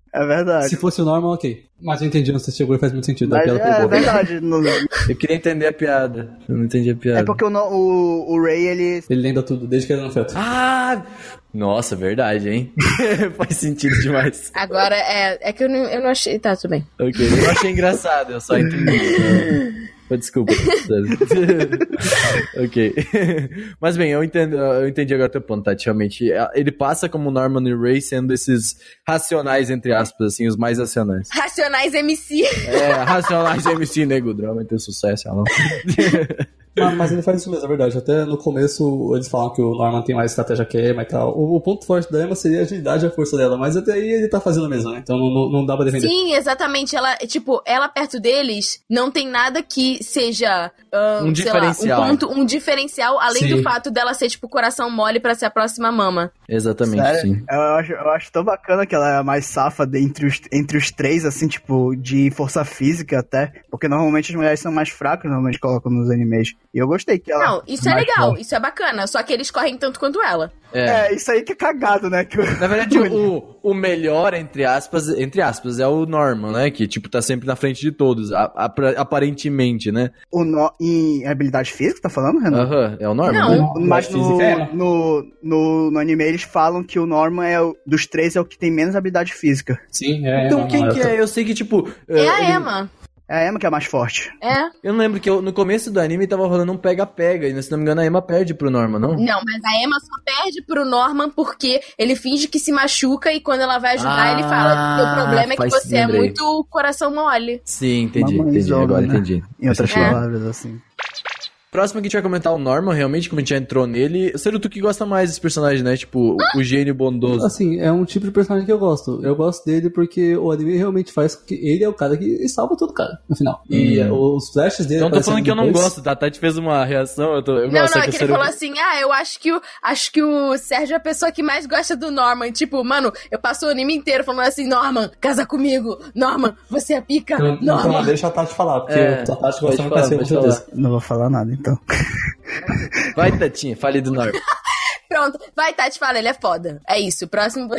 É verdade. Se fosse o normal, ok. Mas eu entendi onde você chegou e faz muito sentido. A Mas é boa. verdade. no- Eu queria entender a piada. Eu não entendi a piada. É porque o, o, o Ray, ele. Ele lembra tudo, desde que ele era no feto. Ah! Nossa, verdade, hein? Faz sentido demais. Agora, é, é que eu não, eu não achei. Tá, tudo bem. Ok, eu achei engraçado, eu só entendi. Desculpa. ok. Mas bem, eu, entendo, eu entendi agora teu ponto, Tati. Realmente, ele passa como Norman e Ray sendo esses racionais, entre aspas, assim, os mais racionais. Racionais MC. É, racionais MC Nego Drama ter sucesso, ela não. Mas, mas ele faz isso mesmo, é verdade. Até no começo eles falam que o Norman tem mais estratégia que a Emma e tal. O, o ponto forte da Emma seria a agilidade e a força dela, mas até aí ele tá fazendo mesmo, né? Então não, não, não dá pra defender. Sim, exatamente. Ela, tipo, ela perto deles não tem nada que seja ahn, Um sei lá, diferencial. um ponto, um diferencial, além Sim. do fato dela ser, tipo, coração mole pra ser a próxima mama. Exatamente, Sério? sim. Eu acho, eu acho tão bacana que ela é a mais safada entre os, entre os três, assim, tipo, de força física até. Porque normalmente as mulheres são mais fracas, normalmente colocam nos animes. E eu gostei que ela. Não, isso é legal, forte. isso é bacana. Só que eles correm tanto quanto ela. É. É, isso aí que é cagado, né? Que o- Na verdade, o, o melhor, entre aspas, entre aspas, é o Norman, né? Que, tipo, tá sempre na frente de todos, a- a- aparentemente, né? o no, em habilidade física, tá falando, Renan? Aham, é o Norman, Não. né? Mas no, é no, no, no anime eles falam que o Norman é o, dos três é o que tem menos habilidade física. Sim, é. Então não, quem que é? Eu sei que, tipo... É eh, a ele- Emma. É a Emma que é a mais forte. É. Eu não lembro que eu- no começo do anime tava rolando um pega-pega, e se não me engano a Emma perde pro Norman, não? Não, mas a Emma só perde pro Norman porque ele finge que se machuca e quando ela vai ajudar, Ah, ele fala: Teu problema é que você é muito coração mole. Sim, entendi, entendi, agora né? entendi. Em outras É. palavras, assim. Próximo que a gente vai comentar o Norman, realmente, como a gente já entrou nele. Seria tu que gosta mais desse personagem, né? Tipo, o gênio bondoso. Assim, é um tipo de personagem que eu gosto. Eu gosto dele porque o anime realmente faz com que ele é o cara que salva todo cara, no final. E Hum. eh, os flashes dele. Não tô falando que eu não gosto, tá? A Tati fez uma reação, eu, tô, eu Não, não, é eu que ele falou assim: ah, eu acho que, o, acho que o Sérgio é a pessoa que mais gosta do Norman. Tipo, mano, eu passo o anime inteiro falando assim: Norman, casa comigo. Norman, você é pica. Então, então Norman. deixa a Tati falar, porque É, a Tati gosta falar, falar. certeza. Não vou falar nada, então. Vai, Tatinha, fale do Norman. Pronto, vai, Tati, fala, ele é foda. É isso, próximo.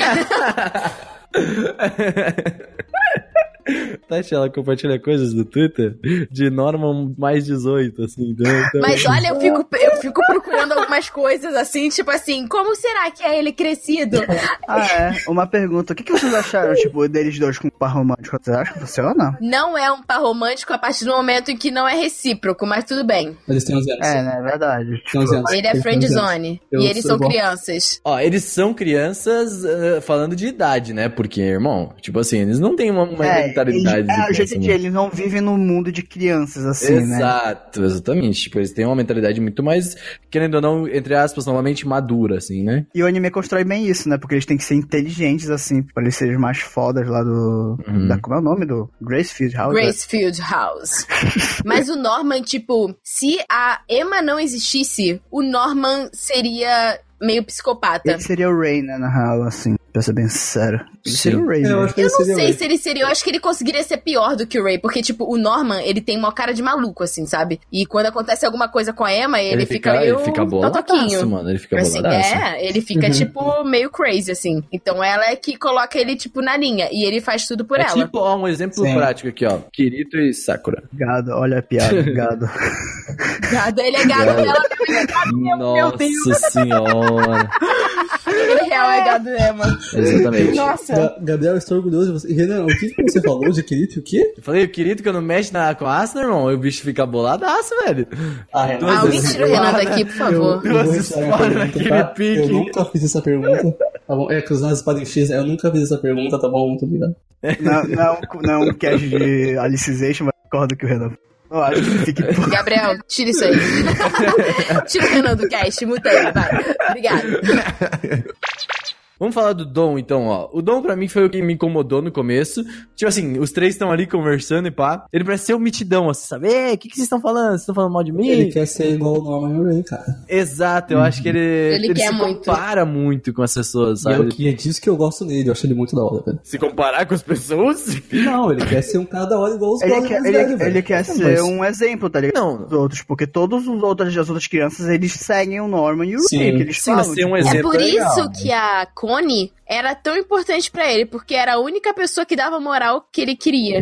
Tati, ela compartilha coisas do Twitter de Norman mais 18, assim. Então, então- Mas olha, eu fico, eu fico procurando algumas coisas assim, tipo assim, como será que é ele crescido? Ah, é. Uma pergunta. O que, que vocês acharam, tipo, deles dois com um par romântico? Vocês acham que funciona? Não é um par romântico a partir do momento em que não é recíproco, mas tudo bem. Eles têm 11 anos. É, né? É verdade. Tem 11 anos. Ele é Eles têm friend 11 anos. zone. Eu E eles são igual. crianças. Ó, eles são crianças eh, falando de idade, né? Porque, irmão, tipo assim, eles não têm uma, uma É, mentalidade eles, de é, jeito de né? eles não vivem no mundo de crianças, assim, né? Exato, exatamente. Tipo, eles têm uma mentalidade muito mais, querendo ou não, entre aspas, novamente madura, assim, né? E o anime constrói bem isso, né? Porque eles têm que ser inteligentes, assim, pra eles serem mais fodas lá do. Uhum. Da, como é o nome do? Gracefield House? Gracefield House. Mas o Norman, tipo, se a Emma não existisse, o Norman seria meio psicopata. Ele seria o Ray, né, na real, assim, pra ser bem sincero. Ele Sim. seria o Ray, eu né? acho que Eu ele não seria sei se ele seria. Eu acho que ele conseguiria ser pior do que o Ray. Porque, tipo, o Norman, ele tem uma cara de maluco, assim, sabe? E quando acontece alguma coisa com a Emma, ele, fica, meio. ele fica boladaço, mano. Ele fica Assim, boladaço. é, ele fica, tipo, meio crazy, assim. Então ela é que coloca ele, tipo, na linha. E ele faz tudo por É ela. tipo, ó, um exemplo Sim. prático aqui, ó. Kirito e Sakura. Gado, olha a piada, gado. Gado, ele é gado dela, ele é gado meu, meu Deus. Nossa senhora. Ele real é gado Emma. Exatamente. Nossa. Ga- Gabriel, eu estou orgulhoso de você. Renan, o que, que você falou de Kirito? O quê? Eu falei, o Kirito que eu não mexe na, com a Asuna, irmão, o bicho fica boladaço, velho. Ah, Renan. Ah, alguém tira o Renan daqui, por Eu, favor. eu vou Duas retirar minha espadas pergunta, naquele tá? pique. Eu nunca fiz essa pergunta. Tá bom? É, cruzar as espadas em X, eu nunca fiz essa pergunta, tá bom? Muito obrigado. Não, não, não é um cast de Alicization, mas concordo que o Renan. Eu acho que fique. Gabriel, tira isso aí. tira o Renan do cast, muta ele, vai. Obrigado. Vamos falar do Dom, então, ó. O Dom, pra mim, foi o que me incomodou no começo. Tipo assim, os três estão ali conversando e pá. Ele parece ser um mitidão, assim, sabe? Ei, o que, que vocês estão falando? Vocês estão falando mal de mim? Ele quer ser igual o Norman Ray, cara. Exato, eu acho que ele, Ele quer se muito. compara muito com as pessoas, E é, o sabe? que é disso que eu gosto nele, eu acho ele muito da hora, velho. Se comparar com as pessoas? Não, ele quer ser um cara da hora igual os Ele quer, ele, velho. ele quer É, ser mas- um exemplo, tá ligado? Não. Os outros, porque todos os outros, as outras crianças, eles seguem o Norman e o Sim. Ray, que eles Sim, falam. mas ser um tipo, exemplo É por isso que a Connie era tão importante pra ele, porque era a única pessoa que dava moral que ele queria.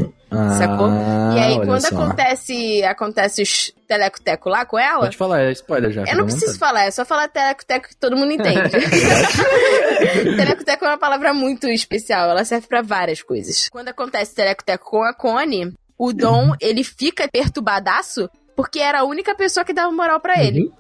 Sacou? E aí, Ah, quando só. acontece, acontece os teleco-teco lá com ela, Pode falar, é spoiler já. eu não preciso vontade. falar, é só falar teleco-teco que todo mundo entende. teleco-teco é uma palavra muito especial, ela serve pra várias coisas. Quando acontece teleco-teco com a Connie, o Dom, ele fica perturbadaço porque era a única pessoa que dava moral pra ele. Uhum,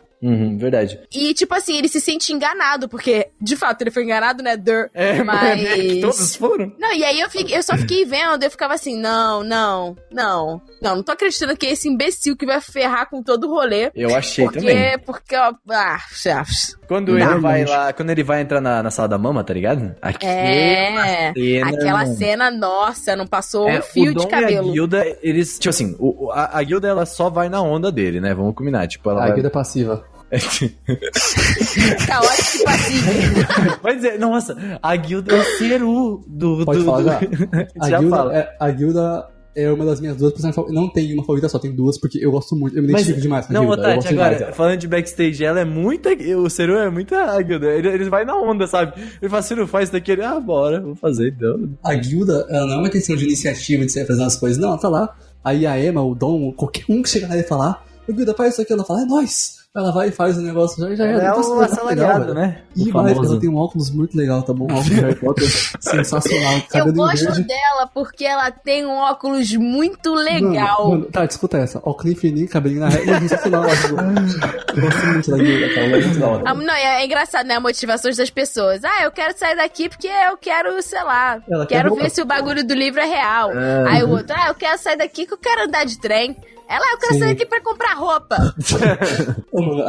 verdade. E, tipo assim, ele se sente enganado, porque, de fato, ele foi enganado, né? Dur. É, mas... é que todos foram. Não, e aí eu, fiquei, eu só fiquei vendo, eu ficava assim, não, não, não. Não, não tô acreditando que é esse imbecil que vai ferrar com todo o rolê. Eu achei Porque, também. porque, ó, ah, chefes. Quando Não, ele vai lá, quando ele vai entrar na, na sala da mama, tá ligado? Aquela É, cena, aquela mano. cena, nossa, não passou É, um fio de cabelo. E a Guilda, eles, tipo assim, o- o- a, a Guilda ela só vai na onda dele, né? Vamos combinar. Tipo, ela A vai. guilda é passiva. Caótico e passivo. Vai dizer, nossa, a Guilda é o Ceru do. Pode do, falar do... já. A já guilda, fala. é, a guilda é uma das minhas duas personagens. Não tem uma favorita só, tem duas, porque eu gosto muito. Eu me Mas- identifico demais com a Não, guilda. Tati, demais agora, dela. falando de backstage, ela é muita. O Ceru é muita a Guilda. Ele, ele vai na onda, sabe? Ele fala, Ceru, faz isso daqui. Ele, ah, bora, vou fazer então. A guilda, ela não é uma questão de iniciativa de você fazer as coisas, não, ela tá lá. Aí a Emma, o Dom, qualquer um que chega lá e falar, ô guilda, faz isso aqui, ela fala, é nóis. Ela vai e faz o negócio, já, já É é legal, assalariado, né? E famoso. ela tem um óculos muito legal, tá bom? Um óculos de Harry Potter sensacional. Eu gosto verde. dela porque ela tem um óculos muito legal. Mano, mano, tá, escuta essa. Óculos fininho, cabelinho na régua, sensacional. Eu gosto muito da guilda, cara. Ela é muito da hora. Ah, não, é, é engraçado, né? A motivações das pessoas. Ah, eu quero sair daqui porque eu quero, sei lá, Ela quer quero ver se o bagulho do livro é real. Aí o outro, ah, eu quero sair daqui que eu quero andar de trem. Ela, "Ah, eu quero Sim. sair daqui pra comprar roupa.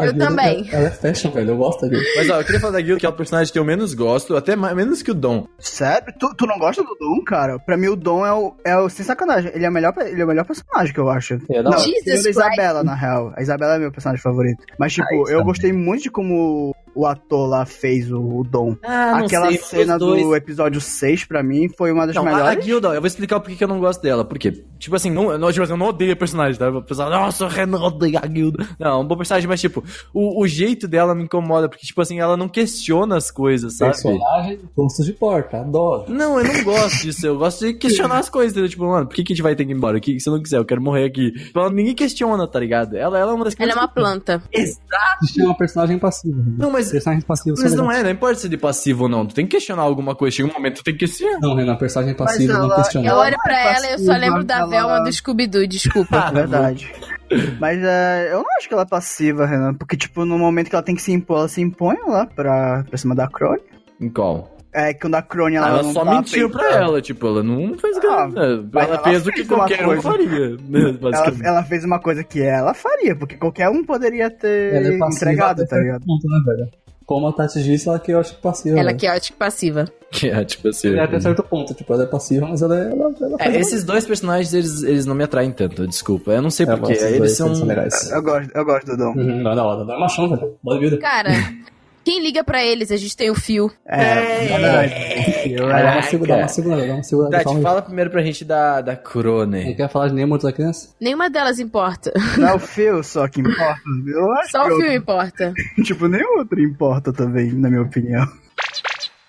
Eu também. Ela é fashion, velho. Eu gosto da. Mas ó, eu queria falar da Guilda, que é o personagem que eu menos gosto, até mais, menos que o Dom. Sério? Tu, tu não gosta do Dom, cara? Pra mim, o Dom é o, é o sem sacanagem. Ele é, o melhor, ele é o melhor personagem que eu acho. É, não. Jesus a Christ. Isabela, na real. A Isabela é meu personagem favorito. Mas, tipo, Ah, eu também. gostei muito de como o ator lá fez o, o Dom. Ah, Aquela cena do episódio 6, pra mim, foi uma das Não, a, a melhores. Guilda, eu vou explicar por que eu não gosto dela. Por quê? Tipo assim, não, não, tipo assim, eu não odeio a personagem, tá? O pessoal, nossa, o Renan odeia a Guilda. Não, é um bom personagem, mas tipo, o, o jeito dela me incomoda, porque tipo assim, ela não questiona as coisas, sabe? Personagem, posto de porta. Adoro. Não, eu não gosto disso. Eu gosto de questionar as coisas, entendeu? Tipo, mano, por que, que a gente vai ter que ir embora? Que, se eu não quiser, eu quero morrer aqui. Tipo, ela- ninguém questiona, tá ligado? Ela, ela é uma das Ela é uma planta. Exato. Existia uma personagem passiva. Não, mas- Personagem passivo Mas não é, não importa se de passivo ou não. Tu tem que questionar alguma coisa. Chega um momento que tu tem que questionar. Não, Renan, personagem passivo Mas não ela- questiona. Eu Ela olho não pra é ela e eu só lembro da ela- Velma do Scooby-Doo, desculpa. É verdade. Mas é, eu não acho que ela é passiva, Renan. Porque, tipo, no momento que ela tem que se impor, ela se impõe lá pra, pra cima da Crone. Em qual? É, quando a Crone ela, ela não só tá mentiu pra peitando. ela, tipo, ela não fez Ah, grana. mas Ela ela fez o que qualquer um faria, né, Ela, basicamente. ela fez uma coisa que ela faria, porque qualquer um poderia ter Ela é passiva entregado, tá ligado? certo ponto, né, velho? Como a Tati disse, ela que eu acho passiva. Ela é ótica passiva. Que é, tipo assim. É até certo ponto, tipo, ela é passiva, mas ela é. Ela, ela É, faz esses dois personagens, eles, eles não me atraem tanto, desculpa. Eu não sei É, porquê. Eles são. Eu gosto, eu gosto do Dom. Uhum, não, não, não é machão, velho. Bora vida. Cara, quem liga pra eles? A gente tem o fio. É, verdade. Dá uma segura, dá uma segura, dá uma segura. Tati, fala primeiro pra gente da, da Não Crone. quer falar de nenhuma outra criança? Nenhuma delas importa. Não é o Phil só que importa. Eu acho Só que o fio importa. tipo, nenhum outro importa também, na minha opinião.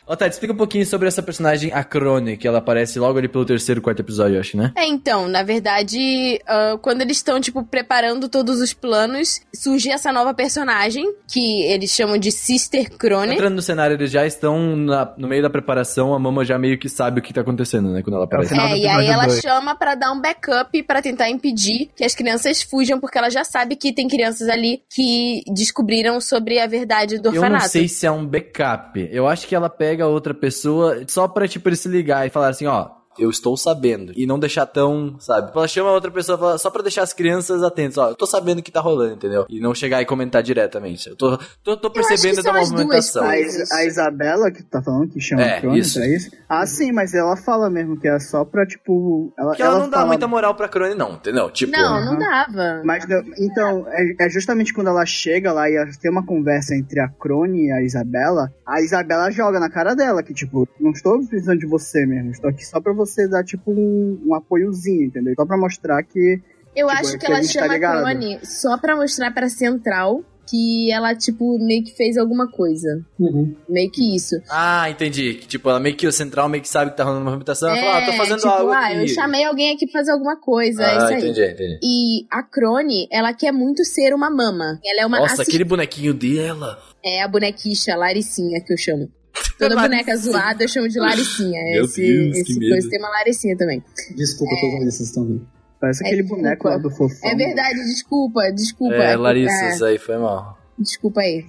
Ó, Tati, explica um pouquinho sobre essa personagem, a Crone, que ela aparece logo ali pelo terceiro, quarto episódio, eu acho, né? É, então, na verdade, ah, quando eles estão, tipo, preparando todos os planos, surge essa nova personagem, que eles chamam de Sister Crone. Entrando no cenário, eles já estão na- no meio da preparação, a mama já meio que sabe o que tá acontecendo, né? Quando ela aparece. final do É, e aí ela dois. chama pra dar um backup pra tentar impedir que as crianças fujam, porque ela já sabe que tem crianças ali que descobriram sobre a verdade do Eu não orfanato. sei se é um backup. Eu acho que ela pega outra pessoa só pra, tipo, ele se ligar e falar assim, ó. Eu estou sabendo. E não deixar tão, sabe? Ela chama a outra pessoa fala- só pra deixar as crianças atentas. Ó, eu tô sabendo o que tá rolando, entendeu? E não chegar e comentar diretamente. Eu tô, tô, tô percebendo que essa movimentação. A, a Isabela, que tu tá falando, que chama É, Crone isso. pra isso. Ah, sim, mas ela fala mesmo que é só pra, tipo. Ela, Porque ela, não dá fala- muita moral pra Crone, não, entendeu? Tipo. Não, não dava. Mas não- então, é, é justamente quando ela chega lá e ela tem uma conversa entre a Crone e a Isabela, a Isabela joga na cara dela que, tipo, não estou precisando de você mesmo, estou aqui só pra você dar, tipo, um, um apoiozinho, entendeu? Só pra mostrar que. Eu Tipo, acho é que que a ela tá chama a ligado. Crone só pra mostrar pra Central que ela, tipo, meio que fez alguma coisa. Uhum. Meio que isso. Ah, entendi. Que, Tipo, ela meio que o central meio que sabe que tá rolando uma movimentação. Ela fala, ah, tô fazendo tipo, algo ah, aqui. eu chamei alguém aqui pra fazer alguma coisa, é isso Ah, aí. entendi, entendi. E a Crone, ela quer muito ser uma mama. Ela é uma Nossa, assis- aquele bonequinho dela. É a bonequicha, Laricinha, que eu chamo. Toda boneca zoada eu chamo de Laricinha. Meu esse, Deus, que esse medo. coisa tem uma Laricinha também. Desculpa, todos os vocês estão vendo. Parece É, aquele desculpa. boneco lá do fofão. É verdade, desculpa, desculpa. É, Larissa, É, isso aí foi mal. desculpa aí.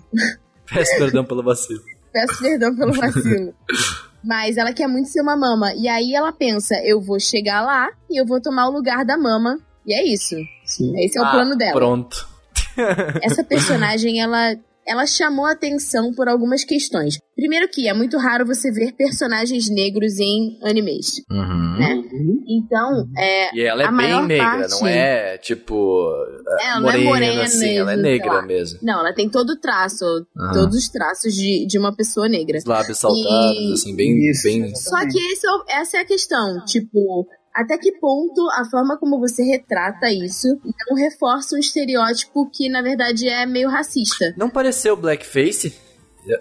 Peço perdão pelo vacilo. Peço perdão pelo vacilo. Mas ela quer muito ser uma mama. E aí ela pensa, eu vou chegar lá e eu vou tomar o lugar da mama. E é isso. Sim. Esse é o Ah, plano dela. Pronto. Essa personagem, ela, ela chamou a atenção por algumas questões. Primeiro que é muito raro você ver personagens negros em animes, Uhum. né? Uhum. Então, é, E ela é A bem maior negra, parte- não é tipo ela não morena, é morena assim, ela é mesmo, negra mesmo. não, ela tem todo o traço, Aham. todos os traços de, de uma pessoa negra. Os lábios saltados, E- assim, bem, Isso, bem... Só que esse é essa é a questão, tipo, até que ponto a forma como você retrata isso não reforça um estereótipo que, na verdade, é meio racista. Não pareceu blackface?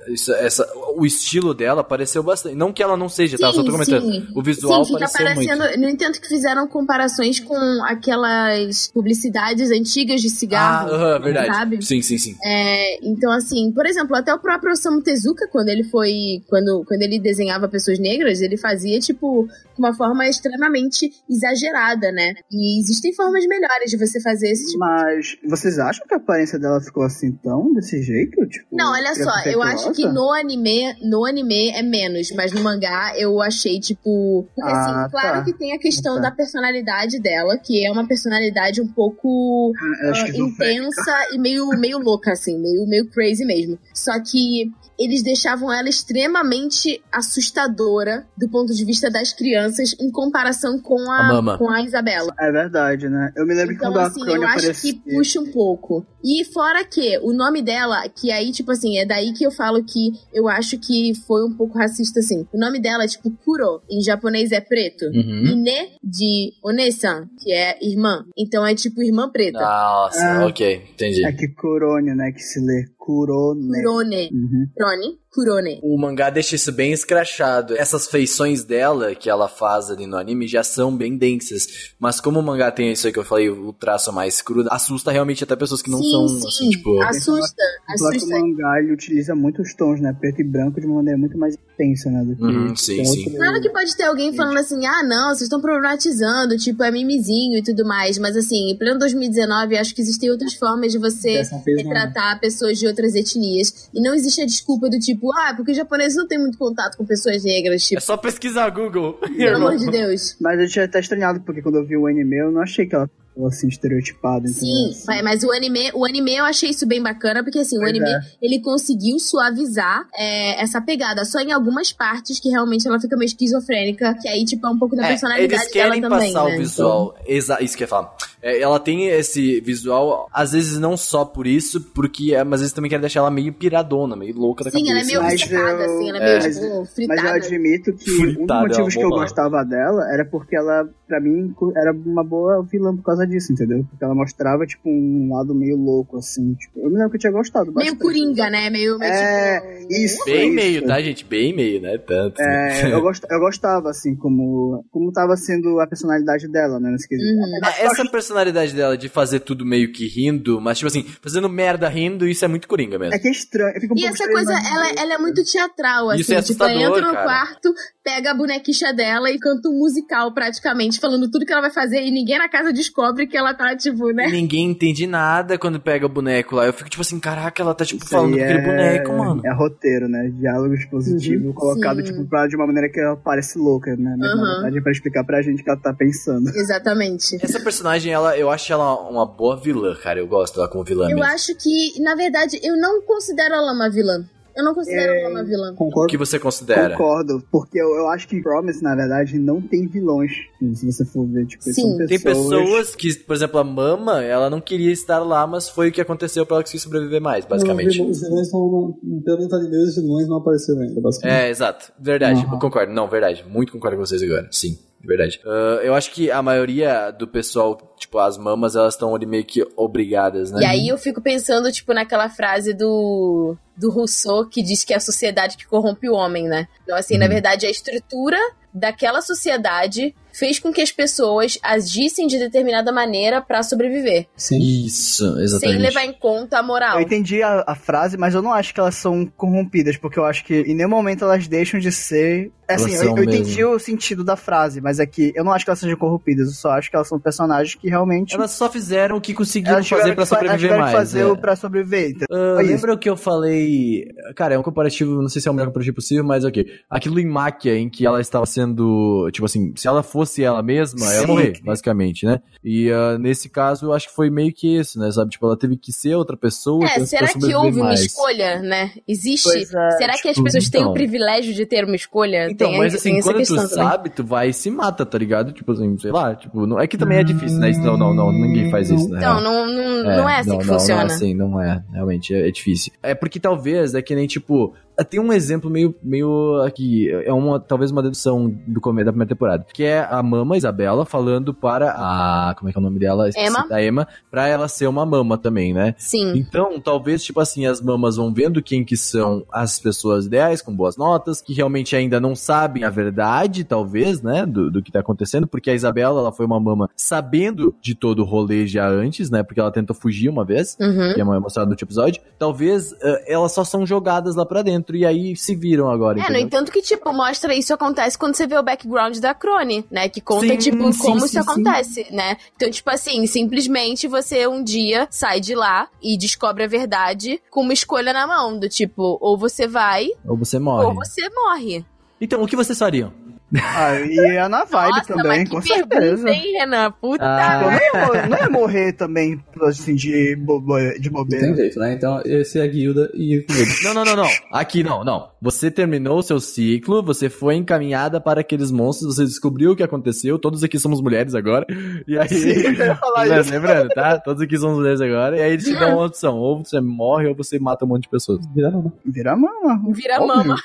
Isso, essa, o estilo dela pareceu bastante. Não que ela não seja, tá? Só tô comentando. sim. O visual Sim, fica pareceu parecendo. muito. No entanto, que fizeram comparações com aquelas publicidades antigas de Ah, cigarro. aham, verdade. Sabe? Sim, sim, sim. É, então, assim, por exemplo, até o próprio Osamu Tezuka, quando ele foi. Quando, quando ele desenhava pessoas negras, ele fazia, tipo, de uma forma extremamente exagerada, né? E existem formas melhores de você fazer esse tipo. Mas vocês acham que a aparência dela ficou assim tão desse jeito? Tipo, Não, olha só, eu acho que preconceituosa? no anime, no anime é menos, mas no mangá eu achei, tipo. Porque Ah, assim, claro tá. que tem a questão Tá. da personalidade dela, que é uma personalidade um pouco Ah, acho que foi. intensa e meio, meio louca, assim, meio, meio crazy mesmo. Só que eles deixavam ela extremamente assustadora do ponto de vista das crianças em comparação com A a, com a Isabela. É verdade, né? Eu me lembro Então, que quando assim, a Crone eu acho aparecia... que puxa um pouco. E fora que o nome dela, que aí, tipo assim, é daí que eu falo que eu acho que foi um pouco racista, assim. O nome dela é tipo Kuro, em japonês é preto. Uhum. E Ne de Onesan, que é irmã. Então é tipo irmã preta. Nossa, Ah. ok, entendi. É que Kurone, né? Que se lê Kurone. Kurone. Uhum. Crone, Kurone. O mangá deixa isso bem escrachado. Essas feições dela que ela faz ali no anime já são bem densas. Mas como o mangá tem isso aí que eu falei, o traço mais crudo, assusta realmente até pessoas que não sim, são, sim. assim, tipo. Assusta, que o assusta. mangá ele utiliza muitos tons, né? Preto e branco de uma maneira muito mais intensa, né? Do que Uhum, sim, sim. outro- Claro que pode ter alguém falando assim, ah, não, vocês estão problematizando, tipo, é mimizinho e tudo mais. Mas assim, em pleno 2019, acho que existem outras formas de você retratar pessoas de outras etnias. E não existe a desculpa do tipo, ah, porque os japoneses não têm muito contato com pessoas negras, É tipo, só pesquisar Google. pelo amor de Deus. Mas eu tinha até estranhado, porque quando eu vi o anime, eu não achei que ela assim, estereotipada. Sim? Assim, mas o anime, o anime eu achei isso bem bacana, porque assim, o Pois anime é. ele conseguiu suavizar é, essa pegada. Só em algumas partes que realmente ela fica meio esquizofrênica, que aí, tipo, é um pouco da É, personalidade eles querem dela também. passar né? o visual. Exa isso que eu ia falar. É, ela tem esse visual, às vezes não só por isso, porque é, mas às vezes também querem deixar ela meio piradona, meio louca da Sim, ela é cabeça. meio Mas obcecada, eu- assim, ela é é. meio, Mas- tipo, Mas fritada. eu admito que um dos Fritada, motivos é que eu gostava dela era porque ela, pra mim, era uma boa vilã por causa disso, entendeu? Porque ela mostrava, tipo, um lado meio louco, assim. Tipo, eu me lembro que eu tinha gostado Meio bastante. coringa, né? Meio, meio É, tipo... isso. Bem isso. meio, tá, gente? Bem meio, né? Tanto. É, né? eu, gost, eu gostava, assim, como, como tava sendo a personalidade dela, né? Nesse quesito. Uhum. É, Essa personalidade dela de fazer tudo meio que rindo, mas tipo assim, fazendo merda rindo, isso é muito coringa mesmo. É que é estranho. Um E pouco essa coisa, ela, ela é muito teatral, assim. Isso é tipo, entra no cara. quarto, pega a bonequicha dela e canta um musical, praticamente, falando tudo que ela vai fazer e ninguém na casa descobre que ela tá, tipo, né? Ninguém entende nada quando pega o boneco lá. Eu fico tipo assim, caraca, ela tá tipo Isso falando com aquele é- boneco, mano. É roteiro, né? Diálogo expositivo colocado, Uhum. Sim. tipo, pra, de uma maneira que ela parece louca, né? Mas Uhum. na verdade é pra explicar pra gente o que ela tá pensando. Exatamente. Essa personagem, ela, eu acho ela uma boa vilã, cara. Eu gosto dela como vilã Eu mesmo. acho que, na verdade, eu não considero ela uma vilã. Eu não considero ela uma vilã. O Concordo. que você considera? Concordo, porque eu, eu acho que Promise, na verdade, não tem vilões. Se você for ver, tipo, Sim. são pessoas... Tem pessoas que, por exemplo, a Mama, ela não queria estar lá, mas foi o que aconteceu pra ela conseguir sobreviver mais, basicamente. Os vilões não, não, pelo menos ali mesmo, os vilões não apareceram ainda, basicamente. É, exato. Verdade, Uhum. eu concordo. Não, verdade. Muito concordo com vocês agora. Sim. Verdade. Ah, eu acho que a maioria do pessoal, tipo, as mamas, elas estão ali meio que obrigadas, né? E aí eu fico pensando, tipo, naquela frase do, do Rousseau que diz que é a sociedade que corrompe o homem, né? Então, assim, na verdade, a estrutura daquela sociedade fez com que as pessoas agissem de determinada maneira pra sobreviver, Sim. Isso, exatamente. sem levar em conta a moral. Eu entendi a, a frase, mas eu não acho que elas são corrompidas, porque eu acho que em nenhum momento elas deixam de ser. É Assim, Elas eu, eu entendi mesmo. o sentido da frase, mas é que eu não acho que elas sejam corrompidas, eu só acho que elas são personagens que realmente. Elas só fizeram o que conseguiram elas fazer elas sobreviver que mais. fazer é. o pra sobreviver. Foi isso. lembra o que eu falei? Cara, é um comparativo, não sei se é o melhor comparativo possível, mas ok. Aquilo em Máquia, em que ela estava sendo. Tipo assim, se ela fosse ela mesma, ela ia Sim. morrer, basicamente, né? E ah, nesse caso, eu acho que foi meio que isso, né? Sabe? Tipo, ela teve que ser outra pessoa. É, será que houve uma mais. escolha, né? Existe? É, será que as tipo, pessoas têm então. o privilégio de ter uma escolha? Então, tem, mas tem assim, essa quando tu também. sabe, tu vai e se mata, tá ligado? Tipo assim, sei lá, tipo, não, é que também é difícil, né? Isso, não, não, não, ninguém faz isso, né? Então, não, não, não é assim que funciona. Não é assim, não é. Realmente, é, é difícil. É porque talvez, é que nem, tipo... Tem um exemplo meio, meio aqui, é uma, talvez uma dedução do começo da primeira temporada, que é a mama Isabela falando para a, como é que é o nome dela? Emma. A Emma, pra ela ser uma mama também, né? Sim. Então, talvez, tipo assim, as mamas vão vendo quem que são as pessoas ideais, com boas notas, que realmente ainda não sabem a verdade, talvez, né, do, do que tá acontecendo, porque a Isabela, ela foi uma mama sabendo de todo o rolê já antes, né, porque ela tentou fugir uma vez, Uhum. que é mostrado no último episódio. Talvez eh, elas só são jogadas lá pra dentro, e aí se viram agora, É, no entendeu? entanto que, tipo, mostra isso acontece quando você vê o background da Crone, né? Que conta, Sim, tipo, sim, como sim, isso sim. acontece, né? Então, tipo assim, simplesmente você um dia sai de lá e descobre a verdade com uma escolha na mão, do tipo, ou você vai, Ou você morre. ou você morre. Então, o que vocês fariam? Ah, eu ia na vibe Nossa, também, mas com que certeza. hein, Renan? Puta Ah. Eu não ia, mor- não ia morrer também, assim, de, bobo, de Não tem bobeira. jeito, né? Então, esse é a guilda e com ele. Não, não, não, não. Aqui não, não. Você terminou o seu ciclo, você foi encaminhada para aqueles monstros, você descobriu o que aconteceu. Todos aqui somos mulheres agora. E aí. Sim, Né, isso. Lembrando, tá? Todos aqui somos mulheres agora. E aí eles te dão uma opção: ou você morre ou você mata um monte de pessoas. Vira mama. Vira mama. Vira Óbvio. mama.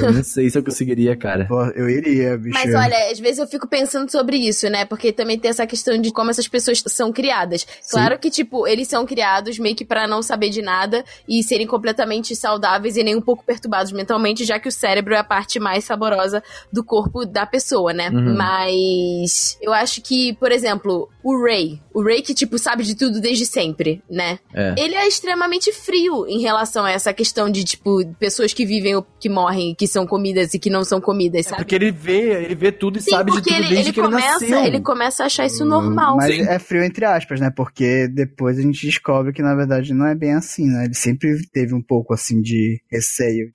Eu não sei se eu conseguiria, cara. Eu iria, bicho. Mas olha, às vezes eu fico pensando sobre isso, né? Porque também tem essa questão de como essas pessoas são criadas. Claro que, tipo, eles são criados meio que pra não saber de nada e serem completamente saudáveis e nem um pouco perturbados mentalmente, já que o cérebro é a parte mais saborosa do corpo da pessoa, né? Uhum. Mas eu acho que, por exemplo, o Ray, o Ray que, tipo, sabe de tudo desde sempre, né? É. Ele é extremamente frio em relação a essa questão de, tipo, pessoas que vivem ou que morrem, que são comidas e que não são comidas, sabe? Porque ele vê, ele vê tudo e Sim, sabe de porque tudo ele, desde ele que ele começa, nasceu. ele começa a achar isso normal. Mas Sim. é frio entre aspas, né? Porque depois a gente descobre que na verdade não é bem assim, né? Ele sempre teve um pouco assim de receio.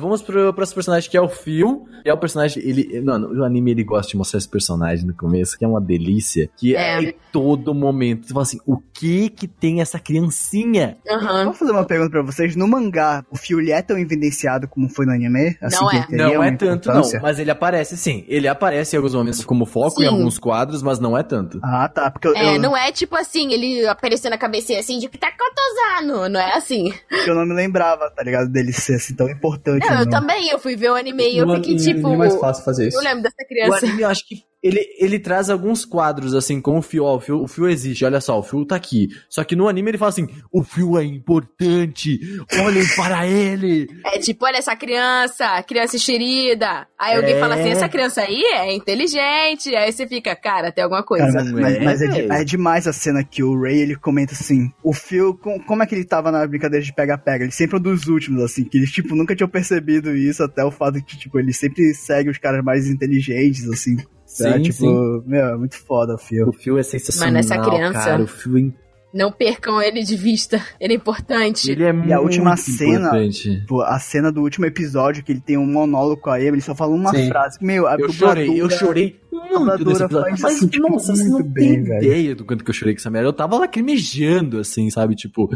Vamos pro próximo personagem que é o Phil. E é o personagem, ele. Mano, o anime ele gosta de mostrar esse personagem no começo, que é uma delícia. Que é, É. em todo momento. Você fala assim, o que que tem essa criancinha? Aham. Vou fazer uma pergunta pra vocês. No mangá, o Fio ele é tão evidenciado como foi no anime? Assim Não é. Não é tanto, não. Mas ele aparece sim. Ele aparece em alguns momentos como foco, em Sim. alguns quadros, mas não é tanto. Ah, tá. Porque eu, É, eu, não é tipo assim, ele aparecendo na cabecinha assim, de Pitacotosano. Não é assim. eu não me lembrava, tá ligado? Dele ser assim tão importante. Não, eu no- também, eu fui ver o anime e eu fiquei anime tipo. É mais fácil fazer isso. Eu lembro dessa O criança. anime, eu acho que ele, ele traz alguns quadros, assim, com o Fio. Ó, o Fio, o Fio existe, olha só, o Fio tá aqui. Só que no anime ele fala assim, o Fio é importante, olhem para ele. É tipo, olha essa criança, criança enxerida. Aí alguém É. fala assim, essa criança aí é inteligente. Aí você fica, cara, tem alguma coisa. Cara, mas, é, mas é, de- velho? é demais a cena que o Ray ele comenta assim: o Phil, com- como é que ele tava na brincadeira de pega-pega? Ele sempre é um dos últimos, assim, que eles, tipo, nunca tinham percebido isso, até o fato que, tipo, ele sempre segue os caras mais inteligentes, assim. Tá? Sim, tipo, sim. meu, é muito foda o Phil. O Fio é sensacional, Mas nessa criança- cara. O Fio é, Não percam ele de vista. Ele é importante. ele é muito a última cena- importante. A cena do último episódio, que ele tem um monólogo com a ele só fala uma Sim. frase. Meu, a Eu chorei, eu chorei muito episódio. faz Mas, tipo, nossa, você não bem, tem velho. ideia do quanto que eu chorei com essa merda. Eu tava lacrimejando, assim, sabe? Tipo,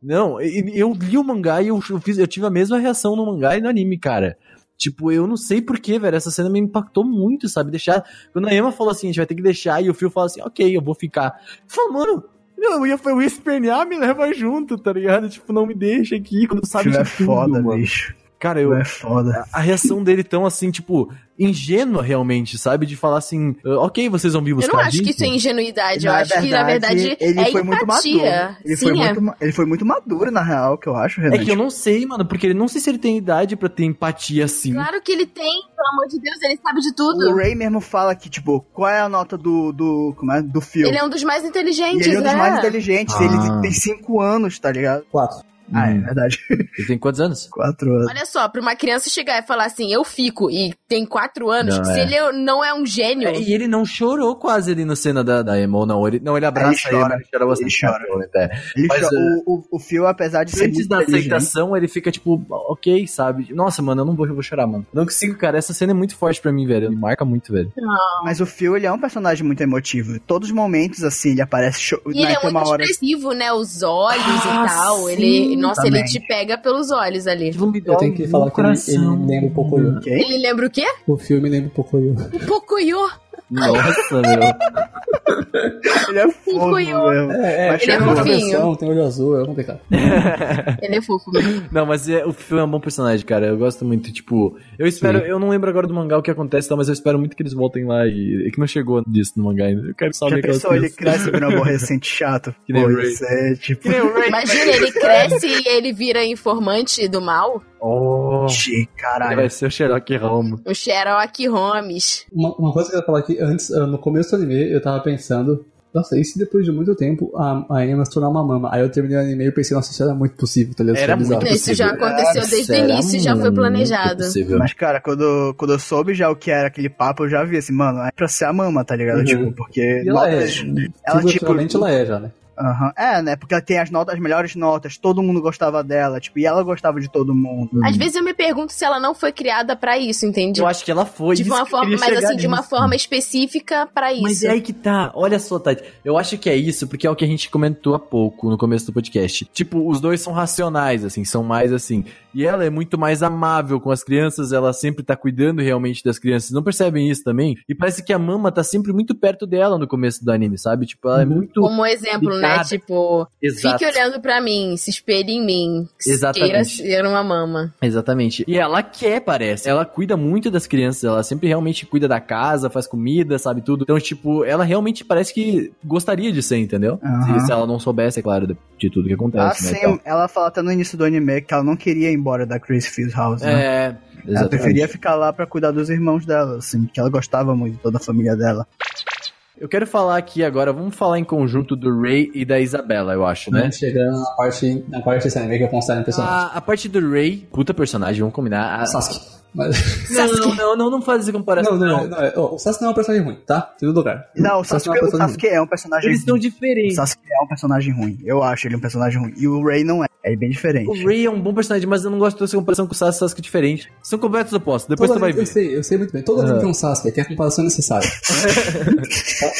não, e- eu li o mangá e eu, eu fiz, eu tive a mesma reação no mangá e no anime, cara. Tipo, eu não sei porquê, velho. Essa cena me impactou muito, sabe? Deixar. Quando a Emma falou assim, a gente vai ter que deixar, e o Phil fala assim, ok, eu vou ficar. Eu falo, mano, eu ia, eu ia espernear, me leva junto, tá ligado? Tipo, não me deixa aqui, quando O sabe de é tudo, foda, mano. bicho. Cara, eu. É foda. A reação dele tão assim, tipo, ingênua realmente, sabe? De falar assim, "Ah, ok, vocês vão vir Eu buscar não a acho que gente." isso é ingenuidade. Eu Na acho que, na verdade, ele é foi muito empatia. maduro. Ele Sim, foi, é. muito, ele foi muito maduro, na real, que eu acho, Renan. É que eu não sei, mano, porque ele não sei se ele tem idade pra ter empatia assim. Claro que ele tem, pelo amor de Deus, ele sabe de O tudo. Ray mesmo fala que, tipo, qual é a nota do, do, como é, do filme. Ele é um dos mais E inteligentes, ele é um dos né? mais inteligentes. Ah. Ele tem cinco anos, tá ligado? Quatro. Ah, é Hum. verdade. Ele tem quantos anos? Quatro anos. Olha só, pra uma criança chegar e falar assim, eu fico, e tem quatro anos, Não, se é. ele não é um gênio, É, e ele não chorou quase ali na cena da, da Emma, ou não. Ele, não, ele abraça Ele a Emma, chora. ele chora bastante. Ele chora. realmente, é. Ele Mas, cho- é, o, o, o Phil, apesar de ser Antes da aceitação, ele fica tipo, ok, sabe? Nossa, mano, eu não vou, eu vou chorar, mano. Não consigo, cara. Essa cena é muito forte pra mim, velho. Me marca muito, velho. Mas o Phil, ele é um personagem muito emotivo. Todos os momentos, assim, ele aparece... Cho... E ele né, é tem muito uma hora... expressivo, né? Os olhos Ah, e tal. sim, ele, nossa, ele também. te pega pelos olhos ali. Eu tenho que falar que ele, ele lembra eu. Quem? Ele lembra o quê? O filme lembra pouco eu. O Pocoyo. Nossa, meu. Ele é fofo Cuiou. mesmo. É, Mas ele é fofinho. tem olho azul, é complicado. Ele é fofo mesmo. Não, mas é, o filme é um bom personagem, cara. Eu gosto muito, tipo. Eu espero. Sim. Eu não lembro agora do mangá o que acontece, tá, mas eu espero muito que eles voltem lá e. É que não chegou disso no mangá ainda. Eu quero Já saber aquelas pensou, ele cresce virando um aborrecente chato? Que nem é tipo... Imagina, ele cresce e ele vira informante do mal. Oh, Ixi, ele caralho. vai ser o Sherlock Holmes. O Sherlock Holmes. Uma, uma coisa que eu ia falar aqui, antes, ah, no começo do anime, eu tava pensando, nossa, e se depois de muito tempo a, a Emma se tornar uma mama? Aí eu terminei o anime e pensei, nossa, isso era muito possível, tá ligado? Isso Era é bizarro. muito Isso já possível. aconteceu desde o Era início, já foi muito planejado. possível. Mas, cara, quando, quando eu soube já o que era aquele papo, eu já vi assim, mano, é pra ser a mama, tá ligado? Uhum. Tipo, porque. E ela é. ela, tipo. Ela é já, né? Aham. É, né? Porque ela tem as notas, as melhores notas, todo mundo gostava dela, tipo, e ela gostava de todo mundo. Às vezes eu me pergunto se ela não foi criada pra isso, entende? Eu acho que ela foi. de uma forma, mas assim, de uma nisso. forma específica pra isso. Mas é aí que tá. Olha só, Tati. Eu acho que é isso, porque é o que a gente comentou há pouco no começo do podcast. Tipo, os dois são racionais, assim, são mais assim. E ela é muito mais amável com as crianças, ela sempre tá cuidando realmente das crianças. Não percebem isso também? E parece que a mama tá sempre muito perto dela no começo do anime, sabe? Tipo, ela é Uhum. muito. Como exemplo, né? Tipo, Exato. fique olhando pra mim, se espelhe em mim. Exatamente. Queira ser uma mama. Exatamente. E ela quer, parece. Ela cuida muito das crianças, ela sempre realmente cuida da casa, faz comida, sabe tudo. Então, tipo, ela realmente parece que gostaria de ser, entendeu? Aham. Se, se ela não soubesse, é claro, de, de tudo que acontece, né? Assim, Então, ela fala até no início do anime que ela não queria ir embora da Chris Fields House, né? é, Ela exatamente. preferia ficar lá pra cuidar dos irmãos dela, assim, que ela gostava muito de toda a família dela. Eu quero falar aqui agora, vamos falar em conjunto do Ray e da Isabela, eu acho, né? Chegando na parte, na parte desse anime que eu considero impressionante. A, a parte do Ray, puta personagem, vamos combinar. A- Sasuke. Mas... Não, não, não, não, não faz essa comparação. Não, não, não. é- o Sasuke não é um personagem ruim, tá? Segundo lugar. Não, o Sasuke, não é um o personagem Sasuke é um personagem Eles são ruim. O diferentes. Sasuke é um personagem ruim. Eu acho ele um personagem ruim. E o Ray não é. É bem diferente. O Ray é um bom personagem, mas eu não gosto dessa comparação com o Sasuke, Sasuke diferente. São completos opostos, depois Todo tu vai anime- ver. Eu sei, eu sei muito bem. Todo anime Aham. tem um Sasuke, que é a comparação necessária.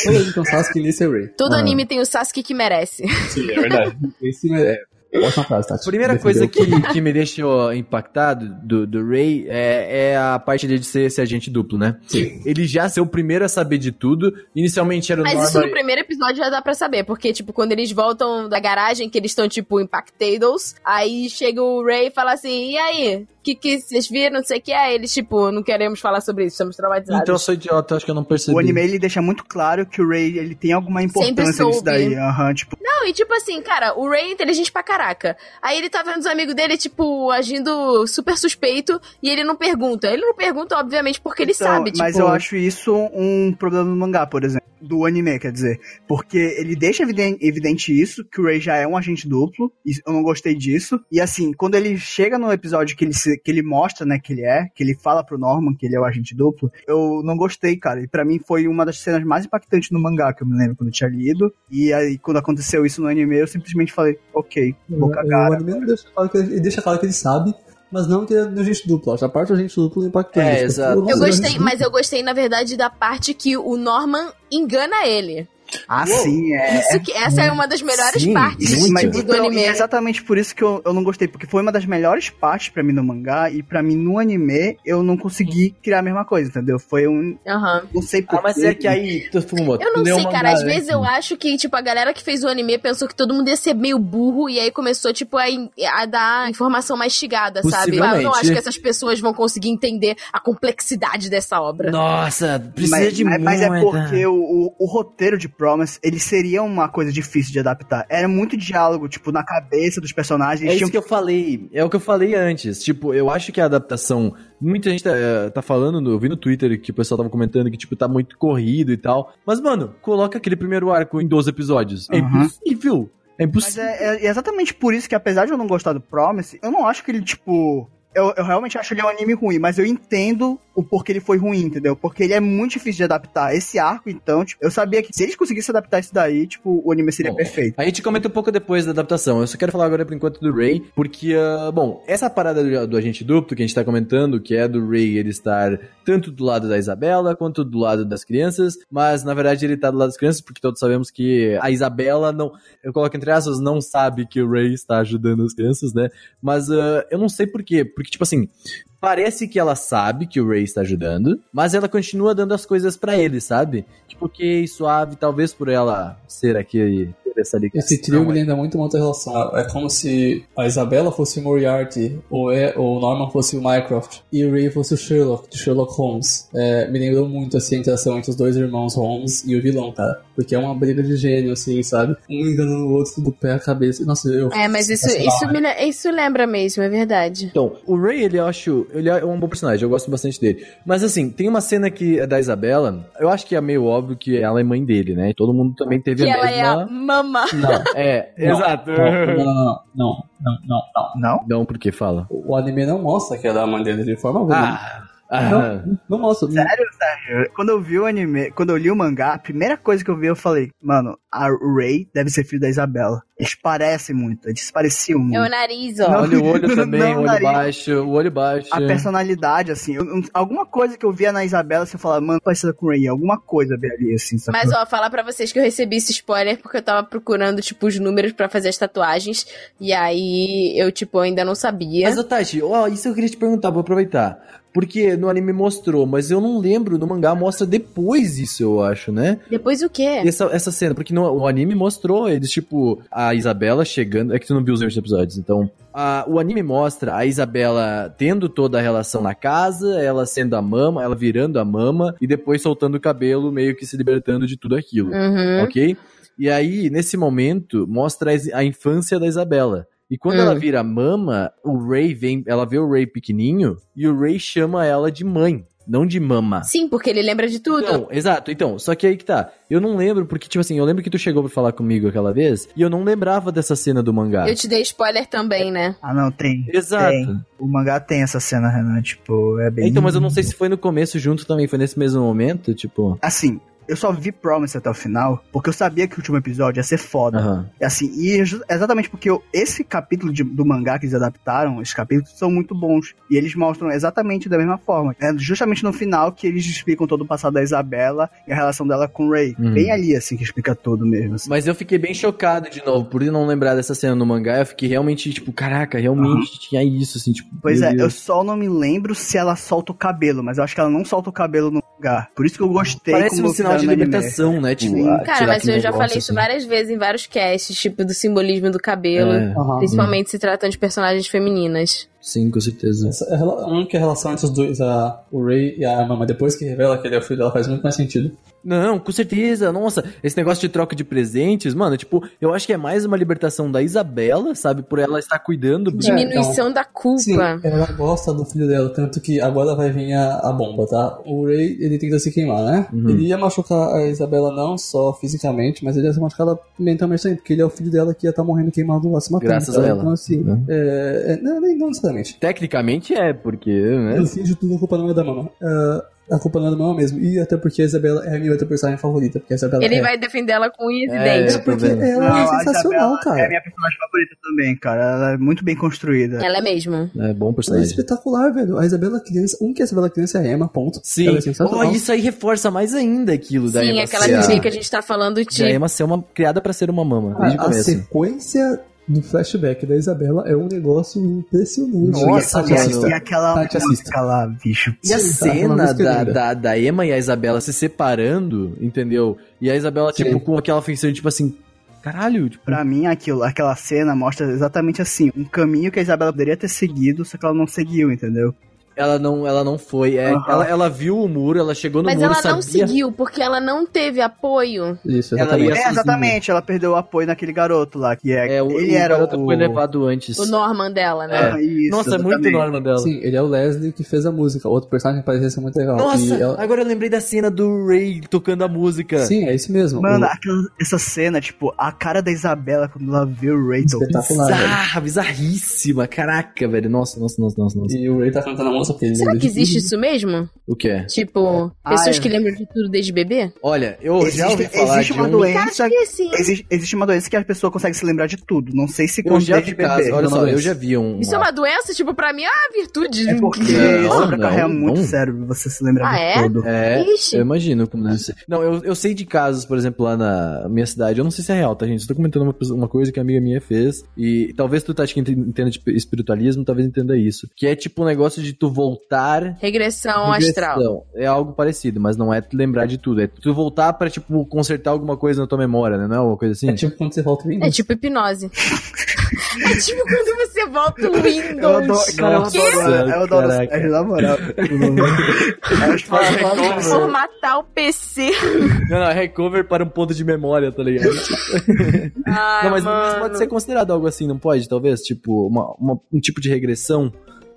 Todo anime tem um Sasuke nesse é o Ray. Todo Ah. anime tem o Sasuke que merece. Sim, é verdade. Esse é... Ótima frase, Tati. A primeira Defendeu. coisa que, que me deixou impactado do, do Ray é, é a parte dele de ser esse agente duplo, né? Sim. Ele já ser o primeiro a saber de tudo. Inicialmente era o Mas isso Norman- no primeiro episódio já dá pra saber, porque, tipo, quando eles voltam da garagem, que eles estão, tipo, impactados, aí chega o Ray e fala assim, e aí? O que, que vocês viram? Não sei o que. Aí eles, tipo, não queremos falar sobre isso, estamos traumatizados. Então eu sou idiota, acho que eu não percebi. O anime ele deixa muito claro que o Ray ele tem alguma importância nisso daí. Aham, tipo, Não, e tipo assim, cara, o Ray é inteligente pra caraca. Aí ele tá vendo os amigos dele, tipo, agindo super suspeito, e ele não pergunta. Ele não pergunta, obviamente, porque ele então, sabe, tipo... Mas eu acho isso um problema no mangá, por exemplo. Do anime, quer dizer. Porque ele deixa eviden- evidente isso, que o Ray já é um agente duplo. E eu não gostei disso. E assim, quando ele chega no episódio que ele, se- que ele mostra, né, que ele é, que ele fala pro Norman que ele é o agente duplo, eu não gostei, cara. E pra mim foi uma das cenas mais impactantes no mangá, que eu me lembro quando eu tinha lido. E aí, quando aconteceu isso no anime, eu simplesmente falei, ok, vou cagar. O anime não deixa claro que ele, deixa claro que ele sabe, mas não que é do agente duplo. A parte do agente duplo impactante. É, exato. Eu é gostei, mas eu gostei, na verdade, da parte que o Norman engana ele. Ah, sim, é. Isso que, essa é uma das melhores Sim, partes muito. Mas, do então, anime. é exatamente por isso que eu, eu não gostei, porque foi uma das melhores partes pra mim no mangá, e pra mim no anime eu não consegui criar a mesma coisa, entendeu? Foi um. Aham. Não sei Ah, mas é que aí, tu fumou. Eu não sei, o cara. mangá Às vezes antes. eu acho que, tipo, a galera que fez o anime pensou que todo mundo ia ser meio burro e aí começou, tipo, a, a dar informação mastigada, sabe? Ah, Eu não acho que essas pessoas vão conseguir entender a complexidade dessa obra. Nossa, precisa mas, de mas, muita... mas é porque o, o, o roteiro de Promise, ele seria uma coisa difícil de adaptar. Era muito diálogo, tipo, na cabeça dos personagens. É Eles isso tinham que eu falei, é o que eu falei antes. Tipo, eu acho que a adaptação. Muita gente tá, eh, tá falando, eu vi no Twitter que o pessoal tava comentando que, tipo, tá muito corrido e tal. Mas, mano, coloca aquele primeiro arco em 12 episódios. É Aham. impossível. É Mas impossível. é, é exatamente por isso que, apesar de eu não gostar do Promise, eu não acho que ele, tipo. Eu, eu realmente acho ele um anime ruim, mas eu entendo o porquê ele foi ruim, entendeu? Porque ele é muito difícil de adaptar. Esse arco, então, tipo, eu sabia que se eles conseguissem adaptar isso daí, tipo, o anime seria Bom, perfeito. A gente comenta um pouco depois da adaptação. Eu só quero falar agora por enquanto do Ray, porque, ah, bom, essa parada do, do agente duplo que a gente tá comentando, que é do Ray ele estar tanto do lado da Isabela quanto do lado das crianças, mas na verdade ele tá do lado das crianças porque todos sabemos que a Isabela não, eu coloco entre aspas, não sabe que o Ray está ajudando as crianças, né? Mas ah, eu não sei por quê, porque tipo assim, Parece que ela sabe que o Ray está ajudando, mas ela continua dando as coisas pra ele, sabe? Tipo, ok, suave, talvez por ela ser aqui essa ligação. Esse trio me lembra muito uma outra relação. É como se a Isabela fosse o Moriarty, ou é, o Norman fosse o Mycroft, e o Ray fosse o Sherlock, de Sherlock Holmes. É, me lembrou muito assim, a interação entre os dois irmãos Holmes e o vilão, cara. Porque é uma briga de gênio, assim, sabe? Um enganando o outro do pé à cabeça. Nossa, eu. É, mas isso, isso, isso lembra mesmo, é verdade. Então, o Ray, ele eu acho, ele é um bom personagem, eu gosto bastante dele. Mas assim, tem uma cena que é da Isabela, eu acho que é meio óbvio que ela é mãe dele, né? Todo mundo também teve Que a ela mesma... é a mama. Não, É, Não, exato. não, não, não, não, não, não, não, não. Não? Não, porque fala. O anime não mostra que ela é a mãe dele de forma alguma. Ah, ah, Não, não mostra. Sério, sério. Quando eu vi o anime, quando eu li o mangá, a primeira coisa que eu vi, eu falei, mano, a Ray deve ser filho da Isabela. Eles parecem muito, eles se pareciam muito. É o nariz, ó. Não. olha o olho também, Não, o olho nariz. baixo, o olho baixo. A personalidade, assim, eu- alguma coisa que eu via na Isabela, você fala, mano, parecida com o Ray, alguma coisa bem ali, assim, sabe? Mas, ó, falar pra vocês que eu recebi esse spoiler porque eu tava procurando, tipo, os números pra fazer as tatuagens. E aí eu, tipo, ainda não sabia. Mas, ô Tati, ó, isso eu queria te perguntar, vou aproveitar. Porque no anime mostrou, mas eu não lembro, no mangá mostra depois isso, eu acho, né? Depois o quê? Essa, essa cena, porque no, o anime mostrou eles, tipo, a Isabela chegando. É que tu não viu os outros episódios, então. A, o anime mostra a Isabela tendo toda a relação na casa, ela sendo a mama, ela virando a mama e depois soltando o cabelo, meio que se libertando de tudo aquilo. Uhum. Ok? E aí, nesse momento, mostra a, infância da Isabela. E quando Hum. ela vira mama, o Ray vem, ela vê o Ray pequenininho e o Ray chama ela de mãe, não de mama. Sim, porque ele lembra de tudo. Então, exato, então, só que aí que tá. Eu não lembro, porque, tipo assim, eu lembro que tu chegou pra falar comigo aquela vez, e eu não lembrava dessa cena do mangá. Eu te dei spoiler também, né? Ah, não, tem. Exato. Tem. O mangá tem essa cena, Renan, tipo, é bem... Então, mas eu não sei se foi no começo junto também, foi nesse mesmo momento, tipo. Assim, eu só vi Promise até o final, porque eu sabia que o último episódio ia ser foda. Aham. E assim, e ju- exatamente porque eu- esse capítulo de- do mangá que eles adaptaram, esses capítulos são muito bons. E eles mostram exatamente da mesma forma. É justamente no final que eles explicam todo o passado da Isabela e a relação dela com o Ray. Uhum. Bem ali, assim, que explica tudo mesmo. assim. Mas eu fiquei bem chocado de novo, por não lembrar dessa cena no mangá, eu fiquei realmente, tipo, caraca, realmente tinha isso, assim, tipo. Pois é, eu Deus. só não me lembro se ela solta o cabelo, mas eu acho que ela não solta o cabelo no mangá. Por isso que eu gostei Parece como um sinal de anime. libertação, né? Tipo, Sim. ah, Cara, mas eu já falei isso assim. várias vezes em vários casts, tipo, do simbolismo do cabelo. É, Aham. Principalmente se tratando de personagens femininas. Sim, com certeza. Essa é a rela- a única relação entre os dois, a, o Ray e a Mama, depois que revela que ele é o filho dela, faz muito mais sentido. Não, com certeza. Nossa, esse negócio de troca de presentes, mano, tipo, eu acho que é mais uma libertação da Isabela, sabe? Por ela estar cuidando. Diminuição da culpa. Sim, ela gosta do filho dela, tanto que agora vai vir a, a bomba, tá? O Ray, ele tenta se queimar, né? Uhum. Ele ia machucar a Isabela não só fisicamente, mas ele ia se machucar ela mentalmente também, porque ele é o filho dela que ia estar morrendo queimado lá se matando. Graças cara. a ela. Então, assim, Uhum. é, é, não, nem não necessariamente. Exatamente. Tecnicamente é, porque, né? No fim de tudo, a culpa não é da mama. Ah, a culpa não é da mama mesmo. E até porque a Isabela é a minha outra personagem favorita. Porque a Isabela Ele é. vai defender ela com unhas e É, dentes. tô Porque ela Não, é sensacional, cara. É a minha personagem favorita também, cara. Ela é muito bem construída. Ela é mesmo. É bom Ela é personagem. espetacular, velho. A Isabela criança. Um que a Isabela criança é a Emma, ponto. Sim. Ela é sensacional. Oh, isso aí reforça mais ainda aquilo da Sim, Emma aquela ser a- teoria que a gente tá falando de a. Emma ser uma criada pra ser uma mama, a, sequência do flashback da Isabela é um negócio impressionante. Nossa, mano. assista. E aquela Tati, lá, bicho. E a Sim, tá, cena da, linda. da, da Emma e a Isabela se separando, entendeu? E a Isabela, Sim. tipo, com aquela feição, tipo assim, caralho, tipo, Pra mim, aquilo, aquela cena mostra exatamente assim, um caminho que a Isabela poderia ter seguido, só que ela não seguiu, entendeu? Ela não, ela não foi. É, Aham. ela, ela viu o muro, ela chegou no Mas muro, ela não sabia... seguiu, porque ela não teve apoio. Isso, Ela exatamente. ia É, exatamente, ela perdeu o apoio naquele garoto lá, que é. É, o, ele o era garoto o. foi levado antes. O Norman dela, né? É. Ah, isso, Nossa, é muito exatamente. Norman dela. Sim, ele é o Leslie que fez a música. Outro personagem que parecia ser muito legal. Nossa, E ela- agora eu lembrei da cena do Ray tocando a música. Sim, é isso mesmo. Mano, O- aquela, essa cena, tipo, a cara da Isabela quando ela vê o Ray tocando. Espetacular, velho. Bizarra, bizarríssima. Caraca, velho. Nossa, nossa, nossa, nossa, nossa. E o Ray tá cantando a ele Será que existe tudo. isso mesmo? O que é? Tipo, Ah, pessoas é. que lembram de tudo desde bebê? Olha, eu já ouvi Existe, falar existe de uma um... doença. Acho que sim. Existe, existe uma doença que a pessoa consegue se lembrar de tudo. Não sei se Eu já desde vi casos, bebê. olha uma só, eu já vi um... Isso é uma doença? Tipo, pra mim, ah, virtude. É porque Não, sobrecarrega não, muito não. o cérebro você se lembrar Ah, de é? tudo. É, Ixi. eu imagino como deve ser. Não, eu, eu sei de casos, por exemplo, lá na minha cidade, eu não sei se é real, tá, gente? Eu tô comentando uma, uma coisa que a amiga minha fez, e talvez tu, Tati, que ente- entenda de espiritualismo, talvez entenda isso. Que é tipo um negócio de tu voltar... Regressão astral. regressão. É algo parecido, mas não é tu lembrar de tudo. É tu voltar pra, tipo, consertar alguma coisa na tua memória, né? Não é uma coisa assim? É tipo quando você volta o É Windows. tipo hipnose. é tipo quando você volta o Windows. Eu adoro, cara, eu Nossa, adoro, eu adoro caraca. é, na moral. Faz Formatar o PC. Não, não, é recover para um ponto de memória, tá ligado? Ai, não, mas, mas mano. pode ser considerado algo assim, não pode? Talvez? Tipo, uma, uma- um tipo de regressão?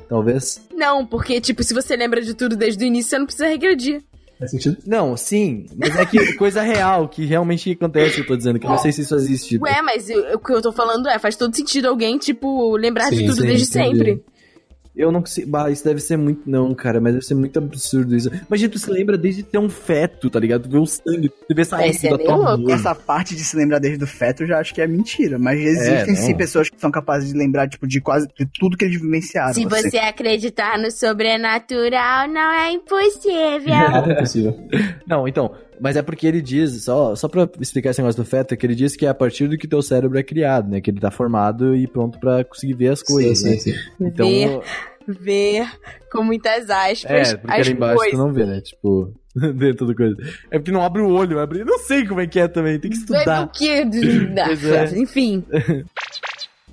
Talvez? Não, porque, tipo, se você lembra de tudo desde o início, você não precisa regredir. Faz sentido? Não, sim, mas é que coisa real, que realmente acontece, eu tô dizendo, que eu não sei se isso existe. Ué, mas eu- o que eu tô falando é, faz todo sentido alguém, tipo, lembrar de Sim, tudo sim, desde entendi. sempre. Eu não consigo. Bah, isso deve ser muito. Não, cara, mas deve ser muito absurdo isso. Imagina, tu se lembra desde ter um feto, tá ligado? Tu vê o sangue, tu vê saindo Esse é da tua louco. Essa parte de se lembrar desde o feto eu já acho que é mentira. Mas existem É, sim não. pessoas que são capazes de lembrar, tipo, de quase de tudo que eles vivenciaram. Se assim. você acreditar no sobrenatural, não é impossível. Nada é possível. Não, então. Mas é porque ele diz, só, só pra explicar esse negócio do feto, é que ele diz que é a partir do que teu cérebro é criado, né? Que ele tá formado e pronto pra conseguir ver as coisas, sim, né? sim, sim. Então. Ver, ver com muitas aspas É, porque as ali embaixo coisas. tu não vê, né? Tipo, dentro do coisa. É porque não abre o olho, abre. Eu não sei como é que é também, tem que É estudar. o que? É. Enfim.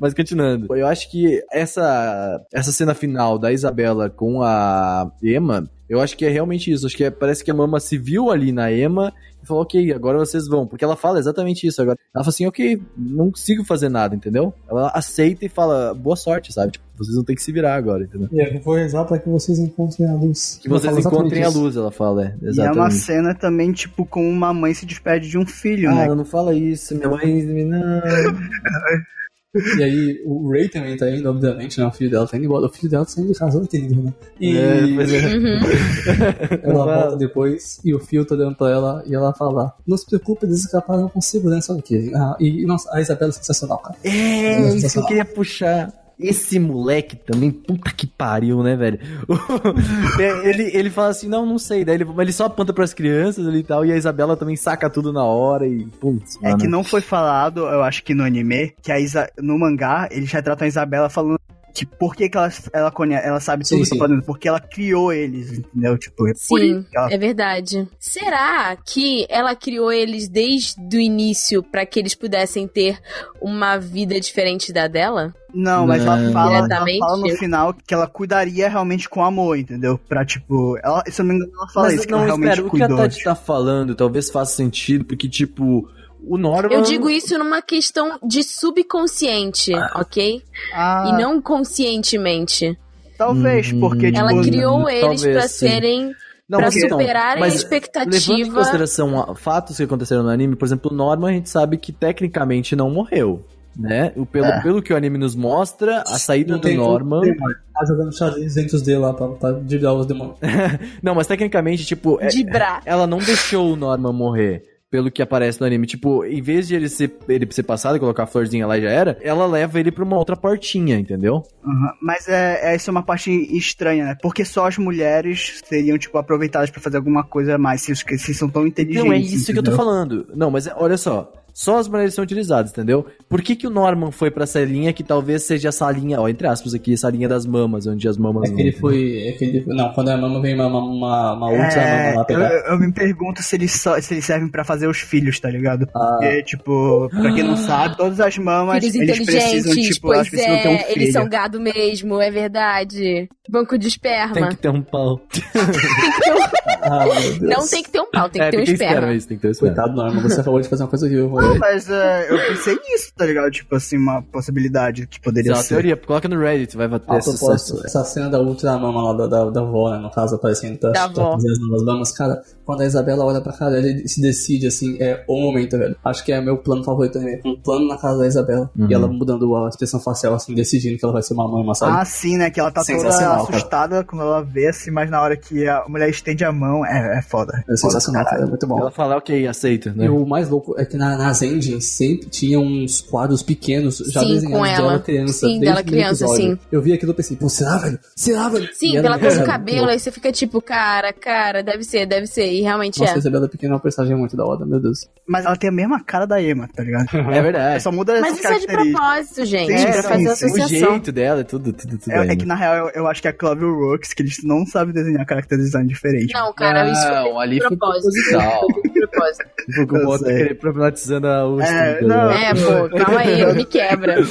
Mas continuando. Eu acho que essa, essa cena final da Isabela com a Emma, eu acho que é realmente isso. Acho que é- parece que a mama se viu ali na Emma e falou, ok, agora vocês vão. Porque ela fala exatamente isso agora. Ela fala assim, ok, não consigo fazer nada, entendeu? Ela aceita e fala, boa sorte, sabe? Tipo, vocês vão ter que se virar agora, entendeu? E eu vou rezar pra que vocês encontrem a luz. Que vocês encontrem a exatamente luz, ela fala, é. E é uma Exatamente. cena também, tipo, com uma mãe se despede de um filho, Ah, né? ela não fala isso, minha mãe. Não. E aí, o Ray também tá indo, obviamente, né? O filho dela tá indo embora. O filho dela tá saindo de casa, que lindo, né? E É, pois é. Uhum. ela volta depois e o Phil tá olhando pra ela e ela fala: Não se preocupe, eles escaparam com segurança aqui. Ah, e, nossa, a Isabela é sensacional, cara. É, isso que eu queria puxar. Esse moleque também, puta que pariu, né, velho? É, ele, ele fala assim, não, não sei. Daí ele, mas ele só aponta pras crianças ali e tal, e a Isabela também saca tudo na hora e. Putz, É mano. que não foi falado, eu acho que no anime, que a Isa, no mangá, eles retratam a Isabela falando que por que, que ela, ela, conhece, ela sabe Sim, tudo sim. que tá fazendo, porque ela criou eles, entendeu? Tipo, é Sim, que ela é verdade. Será que ela criou eles desde o início pra que eles pudessem ter uma vida diferente da dela? Não, mas ela fala, ela fala no final que ela cuidaria realmente com amor, entendeu? Pra, tipo, ela, se eu não me engano, ela fala Mas isso, que não, ela realmente espera, o que a cuidou. Tati tá falando talvez faça sentido, porque, tipo, o Norman. Eu digo isso numa questão de subconsciente, ok? Ah, E não conscientemente. talvez, Hum, porque, tipo, Ela criou talvez eles pra sim. serem. Não, pra mas então, superarem a mas expectativa. Levando em consideração a- fatos que aconteceram no anime, por exemplo, o Norman a gente sabe que tecnicamente não morreu. né? O, pelo, É. pelo que o anime nos mostra, a saída do Norman. Tá jogando xadrez dentro dedos lá pra, pra digar os demônios. Não, mas tecnicamente, tipo, é- De bra. ela não deixou o Norman morrer. Pelo que aparece no anime. Tipo, em vez de ele ser, ele ser passado e colocar a florzinha lá e já era, ela leva ele pra uma outra portinha, entendeu? Uhum. Mas é, é, isso é uma parte estranha, né? Porque só as mulheres seriam, tipo, aproveitadas pra fazer alguma coisa a mais, se, se são tão inteligentes. Não, é isso que eu tô entendeu? falando. Não, mas é- olha só. Só as mulheres são utilizadas, entendeu? Por que, que o Norman foi pra essa linha que talvez seja essa linha, ó, entre aspas aqui, essa linha das mamas, onde as mamas É que ele foi. É que ele, não, quando a mama vem uma, uma, uma, uma outra É, mama lá eu, pegar. eu me pergunto se eles, só, se eles servem pra fazer os filhos, tá ligado? Ah. Porque, tipo, pra quem não sabe, todas as mamas, Filhos eles precisam, inteligentes, tipo, elas pois precisam ter um é, filho. eles são gado mesmo, é verdade. Banco de esperma. Tem que ter um pau. Ah. Não tem que ter um pau, tem que é, ter um esperma. esperma, isso, tem que ter um esperma. Coitado, Norma, você acabou de fazer uma coisa eu vou. Não, mas é, eu pensei nisso, tá ligado? Tipo assim, uma possibilidade que poderia Isso é uma ser. teoria, coloca no Reddit, vai ter A sucesso. propósito, essa cena da ultra mama lá da, da, da avó, né? No caso, aparecendo tá, Da tá avó. fazendo as novas mamas, cara, quando a Isabela olha pra cara dele e se decide, assim, é o momento, velho. Acho que é meu plano favorito também. Um plano na casa da Isabela. Uhum. E ela mudando a expressão facial, assim, decidindo que ela vai ser uma mama, sabe? Ah, sim, né? Que ela tá toda Sensacional, cara. assustada quando ela vê, assim, mas na hora que a mulher estende a mão, é, é foda. é sensacional, cara. É muito bom. Ela fala, ok, aceita, né? E o mais louco é que na, nas engines sempre tinha uns quadros pequenos já Sim, desenhados com ela. dela criança. Sim, dela o criança, sim. Eu vi aquilo e pensei, pô, será, velho? Será, velho? Sim, ela pela do era cabelo, aí você fica tipo, cara, cara, deve ser, deve ser. E realmente Nossa, a é. Isabela Pequena é uma personagem muito da hora, meu Deus. Mas ela tem a mesma cara da Emma, tá ligado? É verdade. Só muda Mas isso é de propósito, gente, Sim, pra fazer sim. O associação. jeito dela é tudo, tudo, tudo É, é que na real eu, eu acho que é a Clover Works, que eles não sabem desenhar character design diferente. Não, cara, isso foi Não, ali de foi propósito. proposital. Propósito. Com outra sei. querer problematizando a- o É, estúdio, não. né? É, pô, calma aí, me quebra.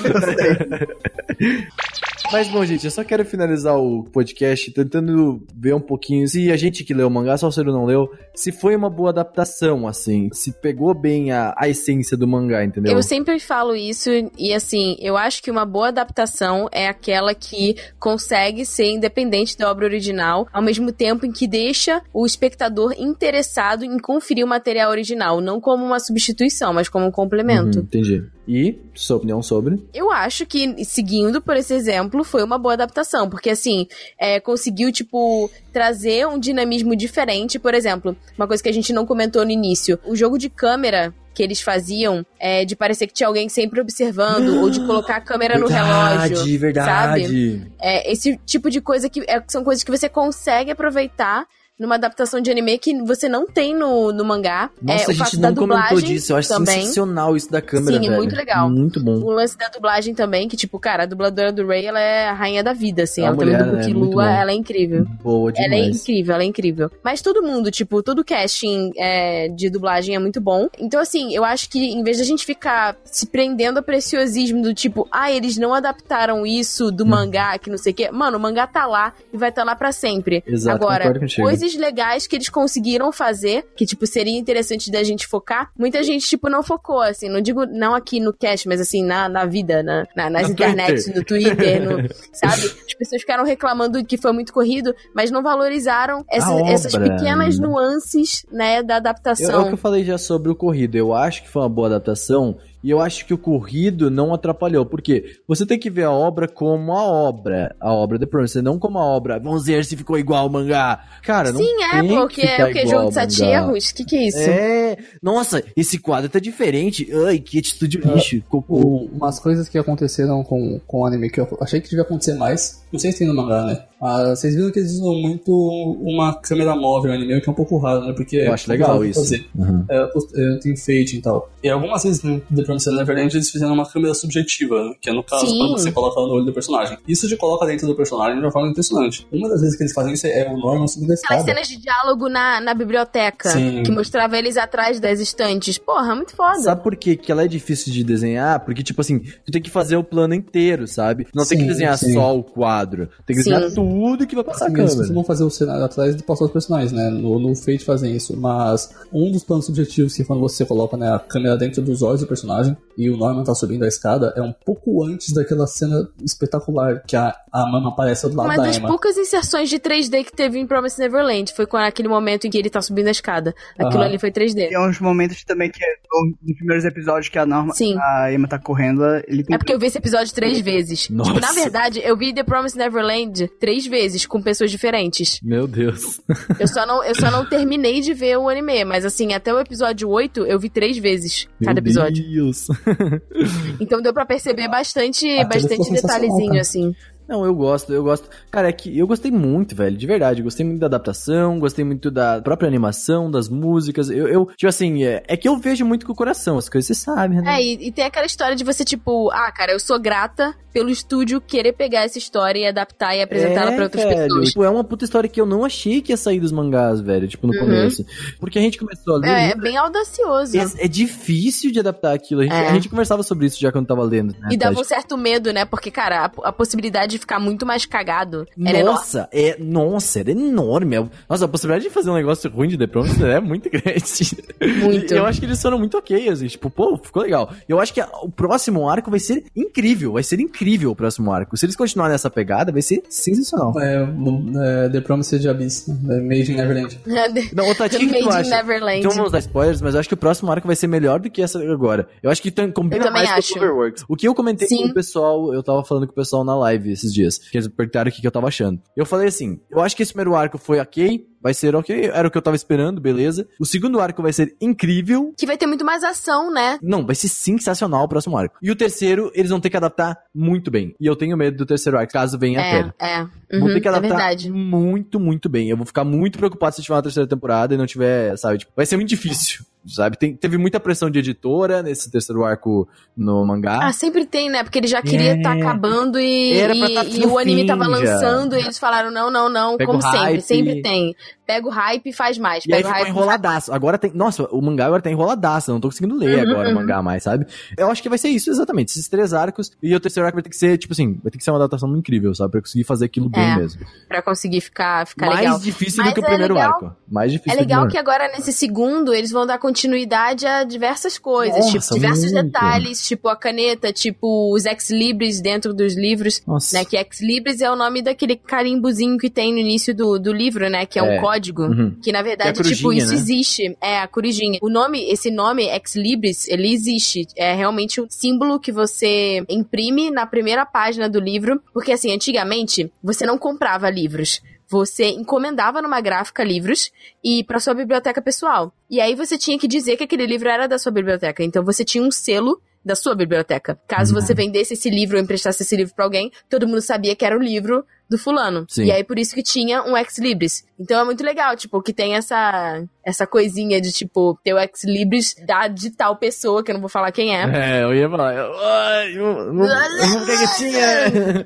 Mas bom, gente, eu só quero finalizar o podcast tentando ver um pouquinho se a gente que leu o mangá, só o Ciro não leu, se foi uma boa adaptação, assim, se pegou bem a, a essência do mangá, entendeu? Eu sempre falo isso e assim, eu acho que uma boa adaptação é aquela que consegue ser independente da obra original, ao mesmo tempo em que deixa o espectador interessado em conferir o material original, não como uma substituição, mas como um complemento. Uhum, entendi. E, sua opinião sobre? Eu acho que, seguindo por esse exemplo, foi uma boa adaptação, porque assim, é, conseguiu, tipo, trazer um dinamismo diferente. Por exemplo, uma coisa que a gente não comentou no início: o jogo de câmera que eles faziam é de parecer que tinha alguém sempre observando, ou de colocar a câmera no relógio. Sabe? verdade. É, esse tipo de coisa que é, são coisas que você consegue aproveitar numa adaptação de anime que você não tem no, no mangá. Nossa, é, a o gente da não comentou dublagem disso, eu acho também. sensacional isso da câmera, Sim, velho. muito legal. Muito bom. O lance da dublagem também, que, tipo, cara, a dubladora do Ray, ela é a rainha da vida, assim. É uma ela também mulher, dubla né? que Muito Lua, bom. ela é incrível. Boa Ela é demais. incrível, ela é incrível. Mas todo mundo, tipo, todo casting é, de dublagem é muito bom. Então, assim, eu acho que em vez da gente ficar se prendendo a preciosismo do tipo, ah, eles não adaptaram isso do mangá, que não sei o quê. Mano, o mangá tá lá e vai estar tá lá pra sempre. Exato, Agora, contigo. Coisas legais que eles conseguiram fazer, que, tipo, seria interessante da gente focar, muita gente, tipo, não focou, assim. Não digo não aqui no cast, mas assim, na, na vida, na, na- nas No internets, Twitter. no Twitter, no, sabe? As pessoas ficaram reclamando que foi muito corrido, mas não valorizaram essa- essas pequenas nuances, né, da Eu, é o adaptação. que eu falei já sobre o corrido. Eu acho que foi uma boa adaptação. E eu acho que o corrido não atrapalhou. Porque você tem que ver a obra como a obra. A obra The Promise. Não como a obra. Vamos ver se ficou igual ao mangá. Cara, não Sim, é, tem porque que é o que? Jogo de sete erros? O que, que é isso? É. Nossa, esse quadro tá diferente. Ai, que atitude lixo. Cocô. O- umas coisas que aconteceram com, com o anime que eu achei que devia acontecer mais. Não sei se tem no mangá, né? Mas vocês viram que eles usam muito uma câmera móvel no anime, que é um pouco raro, né? Porque Eu é acho legal raro de isso. fazer. Uhum. É, é, tem fade e tal. E algumas vezes no The Promised Neverland eles fizeram uma câmera subjetiva, né? que é no caso Sim. quando você coloca no olho do personagem. Isso te coloca dentro do personagem de uma forma impressionante. Uma das vezes que eles fazem isso é o Norman subindo a Aquelas escada. cenas de diálogo na, na biblioteca, Sim. que mostrava eles atrás das estantes. Porra, muito foda. Sabe por que, que ela é difícil de desenhar? Porque, tipo assim, tu tem que fazer o plano inteiro, sabe? Não tem que Sim, desenhar sim. só o quadro. quadro. Tem que Sim. desenhar tudo que vai passar a Assim, eles câmera. costumam fazer o cenário atrás de passar os personagens, né? No, no Fate fazem isso. Mas um dos planos subjetivos que quando você coloca né, a câmera dentro dos olhos do personagem e o Norman tá subindo a escada é um pouco antes daquela cena espetacular que a, a mama aparece do lado Uma da das Emma. poucas inserções de 3D que teve em Promise Neverland foi com aquele momento em que ele tá subindo a escada. Aquilo Aham. ali foi 3D. Tem uns momentos também que, nos primeiros episódios que a Norma, Sim. a Emma tá correndo, ele É porque eu vi esse episódio três vezes. Nossa. Tipo, na verdade, eu vi The Promise Neverland três vezes, com pessoas diferentes. Meu Deus. Eu só não, eu só não terminei de ver o anime, mas assim, até o episódio 8 eu vi três vezes cada Meu episódio. Deus. Então deu pra perceber bastante, bastante detalhezinho, assim. Não, eu gosto, eu gosto. Cara, é que eu gostei muito, velho, de verdade. Eu gostei muito da adaptação, gostei muito da própria animação, das músicas. Eu, eu tipo assim, é, é que eu vejo muito com o coração, as coisas você sabe, né? É, e, e tem aquela história de você, tipo, ah, cara, eu sou grata pelo estúdio querer pegar essa história e adaptar e apresentá-la pra outras velho. pessoas. Tipo, é uma puta história que eu não achei que ia sair dos mangás, velho, tipo, no Uhum. começo. Porque a gente começou a ler. É, é bem audacioso. É, é difícil de adaptar aquilo. A gente, É. a gente conversava sobre isso já quando tava lendo. Né, E dava um Tati? certo medo, né? Porque, cara, a, a possibilidade de ficar muito mais cagado era enorme. Nossa, é, nossa, era enorme. Nossa, a possibilidade de fazer um negócio ruim de The Promised é muito grande. Muito. E eu acho que eles foram muito ok, assim, tipo, pô, ficou legal. Eu acho que a- o próximo arco vai ser incrível, vai ser incrível o próximo arco. Se eles continuarem nessa pegada, vai ser sensacional. É, o- é, The Promised Abyss, né? Made in Neverland. Não, ô Tati, o que, tu in acha? Neverland. Então vamos dar spoilers, mas eu acho que o próximo arco vai ser melhor do que essa agora. Eu acho que combina mais acho. com o Cloverworks. O que eu comentei Sim. com o pessoal, eu tava falando com o pessoal na live esses dias, que eles perguntaram o que, que eu tava achando. Eu falei assim, eu acho que esse primeiro arco foi ok, vai ser ok, era o que eu tava esperando, beleza. O segundo arco vai ser incrível. Que vai ter muito mais ação, né? Não, vai ser sensacional o próximo arco. E o terceiro, eles vão ter que adaptar muito bem. E eu tenho medo do terceiro arco, caso venha a É, pele. é. Vou Uhum, ter que é adaptar verdade. muito, muito bem. Eu vou ficar muito preocupado se tiver uma terceira temporada e não tiver, sabe? Tipo, vai ser muito difícil, sabe? Tem- teve muita pressão de editora nesse terceiro arco no mangá. Ah, sempre tem, né? Porque ele já queria estar acabando e, Era pra e- tá e o anime tava já. lançando e eles falaram: não, não, não, Pega como o sempre, hype. sempre tem. Pega o hype e faz mais. E aí Pega o ficou hype. enroladaço. Agora tem. Nossa, o mangá agora tá enroladaço. Eu não tô conseguindo ler Uhum, agora o uhum. mangá mais, sabe? Eu acho que vai ser isso, exatamente. Esses três arcos. E o terceiro arco vai ter que ser, tipo assim, vai ter que ser uma adaptação incrível, sabe? Pra conseguir fazer aquilo bem É, mesmo. Pra conseguir ficar, ficar Mais legal. difícil Mas do que o é primeiro legal- arco. Mais difícil É legal que que agora nesse segundo eles vão dar continuidade a diversas coisas, Nossa, tipo, diversos muito. detalhes, tipo a caneta, tipo os ex-libris dentro dos livros, Nossa. né? Que ex-libris é o nome daquele carimbozinho que tem no início do, do livro, né? Que é, É. um código. Uhum. Que na verdade, Que é tipo, isso né? existe. É, a corujinha. O nome, esse nome, Ex Libris, ele existe. É realmente um símbolo que você imprime na primeira página do livro. Porque, assim, antigamente, você não comprava livros. Você encomendava numa gráfica livros e para sua biblioteca pessoal. E aí você tinha que dizer que aquele livro era da sua biblioteca. Então você tinha um selo da sua biblioteca. Caso Uhum. você vendesse esse livro ou emprestasse esse livro pra alguém, todo mundo sabia que era o livro do fulano. Sim. E aí por isso que tinha um ex libris. Então é muito legal, tipo, que tem essa essa coisinha de tipo ter o ex libris da de tal pessoa, que eu não vou falar quem é. É, eu ia falar. eu- eu, eu, eu, ficar quietinha.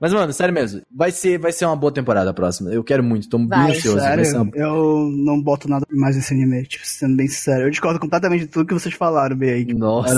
Mas, mano, sério mesmo. Vai ser, vai ser uma boa temporada a próxima. Eu quero muito, tô bem ansioso. Sério, eu não boto nada mais nesse anime, tipo, sendo bem sincero. Eu discordo completamente de tudo que vocês falaram, bem aí. que Nossa,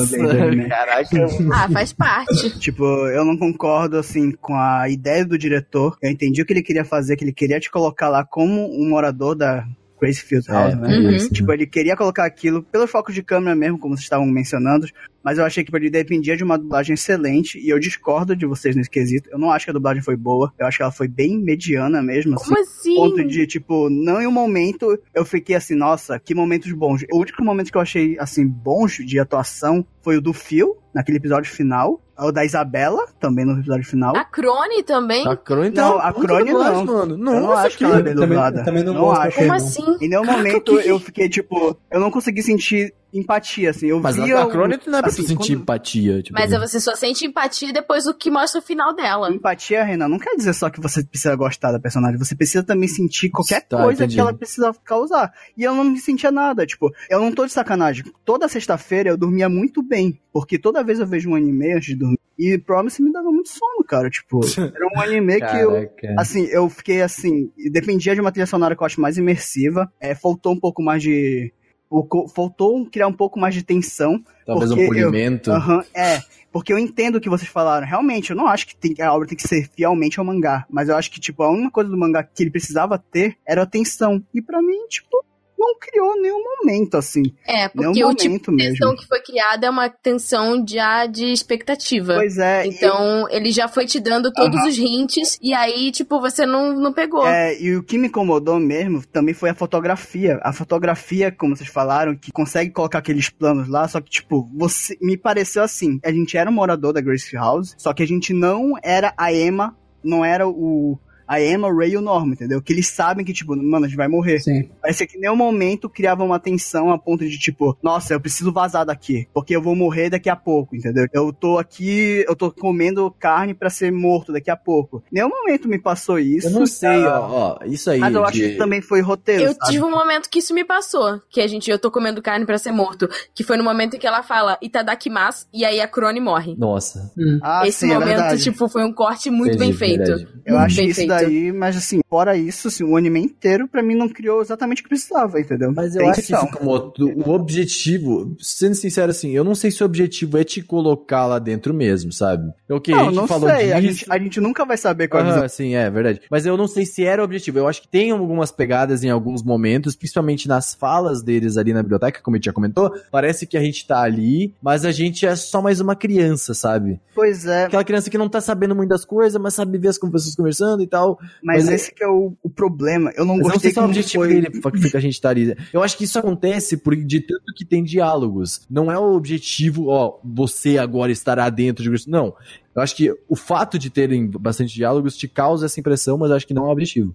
caraca. Ah, faz parte. Tipo, eu não concordo, assim, com a ideia do diretor. Eu entendi o que ele queria fazer, que ele queria te colocar lá como um morador da Crazy Field House, É, né? Uhum. isso. Tipo, ele queria colocar aquilo pelos focos de câmera mesmo, como vocês estavam mencionando, mas eu achei que ele dependia de uma dublagem excelente, e eu discordo de vocês nesse quesito. Eu não acho que a dublagem foi boa, eu acho que ela foi bem mediana mesmo, assim. Como assim? Ponto de, tipo, não em um momento eu fiquei assim, nossa, que momentos bons. O único momento que eu achei, assim, bons de atuação foi o do Phil, naquele episódio final. O da Isabela, também no episódio final. A Crone também? A Crone Não, tá a Crone não. mano. eu não acho que ela é bem também- dublada. também não não gosto acho. Como não. assim? Em nenhum Caraca, momento que- eu fiquei, tipo, eu não consegui sentir empatia, assim. Eu Mas via a, Crone não é pra assim, tu sentir quando- empatia. Tipo, Mas você só sente empatia depois do que mostra o final dela. Empatia, Renan, não quer dizer só que você precisa gostar da personagem, você precisa também sentir qualquer Tá, coisa entendi. que ela precisa causar. E eu não me sentia nada, tipo, eu não tô de sacanagem. Toda sexta-feira eu dormia muito bem, porque toda vez eu vejo um anime antes de dormir. E Promise me dava muito sono, cara, tipo, era um anime que eu. Assim, eu fiquei assim, dependia de uma trilha sonora que eu acho mais imersiva. É, faltou um pouco mais de. O faltou um- criar um pouco mais de tensão. Talvez um porque eu- polimento. Aham, é. Porque eu entendo o que vocês falaram. Realmente, eu não acho que tem- a obra tem que ser fielmente ao mangá. Mas eu acho que, tipo, a única coisa do mangá que ele precisava ter era a tensão. E pra mim, tipo, não criou nenhum momento, assim. É, Nenhum porque o tipo de mesmo. tensão que foi criada é uma tensão já de expectativa. Pois é. e- Então, ele já foi te dando todos Aham. os hints, e aí, tipo, você não, não pegou. É, e o que me incomodou mesmo também foi a fotografia. A fotografia, como vocês falaram, que consegue colocar aqueles planos lá, só que, tipo, você me pareceu assim. A gente era um morador da Grace House, só que a gente não era a Emma, não era o. A Emma, o Ray e o Norman, entendeu? Que eles sabem que, tipo, mano, a gente vai morrer. Sim. Parecia que em nenhum momento criava uma tensão a ponto de, tipo, nossa, eu preciso vazar daqui, porque eu vou morrer daqui a pouco, entendeu? Eu tô aqui, eu tô comendo carne pra ser morto daqui a pouco. Em nenhum momento me passou isso. Eu não sei, Ah, ó, ó, isso aí. Mas eu acho de- que também foi roteiro, Eu sabe? tive um momento que isso me passou, que a gente, eu tô comendo carne pra ser morto, que foi no momento em que ela fala Itadakimasu, e aí a Crone morre. Nossa. Ah, Esse sim, é momento, verdade. tipo, foi um corte muito Entendi, bem feito. verdade. Eu acho bem isso feito. Daí, mas assim, fora isso, assim, o anime inteiro pra mim não criou exatamente o que precisava, entendeu? Mas eu Tem acho que outro- o objetivo, sendo sincero assim, eu não sei se o objetivo é te colocar lá dentro mesmo, sabe? Ok, a Não, gente não falou sei, a disso. gente, a gente nunca vai saber qual é sim, é verdade. Mas eu não sei se era o objetivo. Eu acho que tem algumas pegadas em alguns momentos, principalmente nas falas deles ali na biblioteca, como a gente já comentou. Parece que a gente tá ali, mas a gente é só mais uma criança, sabe? Pois é, Aquela criança que não tá sabendo muito das coisas, mas sabe ver as pessoas conversando e tal. Mas, mas é- esse que é o, o problema. Eu não Mas eu não gostei sei se é o objetivo foi... dele que a gente ali. Eu acho que isso acontece por de tanto que tem diálogos. Não é o objetivo, ó, você agora estará dentro de Não. Eu acho que o fato de terem bastante diálogos te causa essa impressão, mas eu acho que não é o objetivo.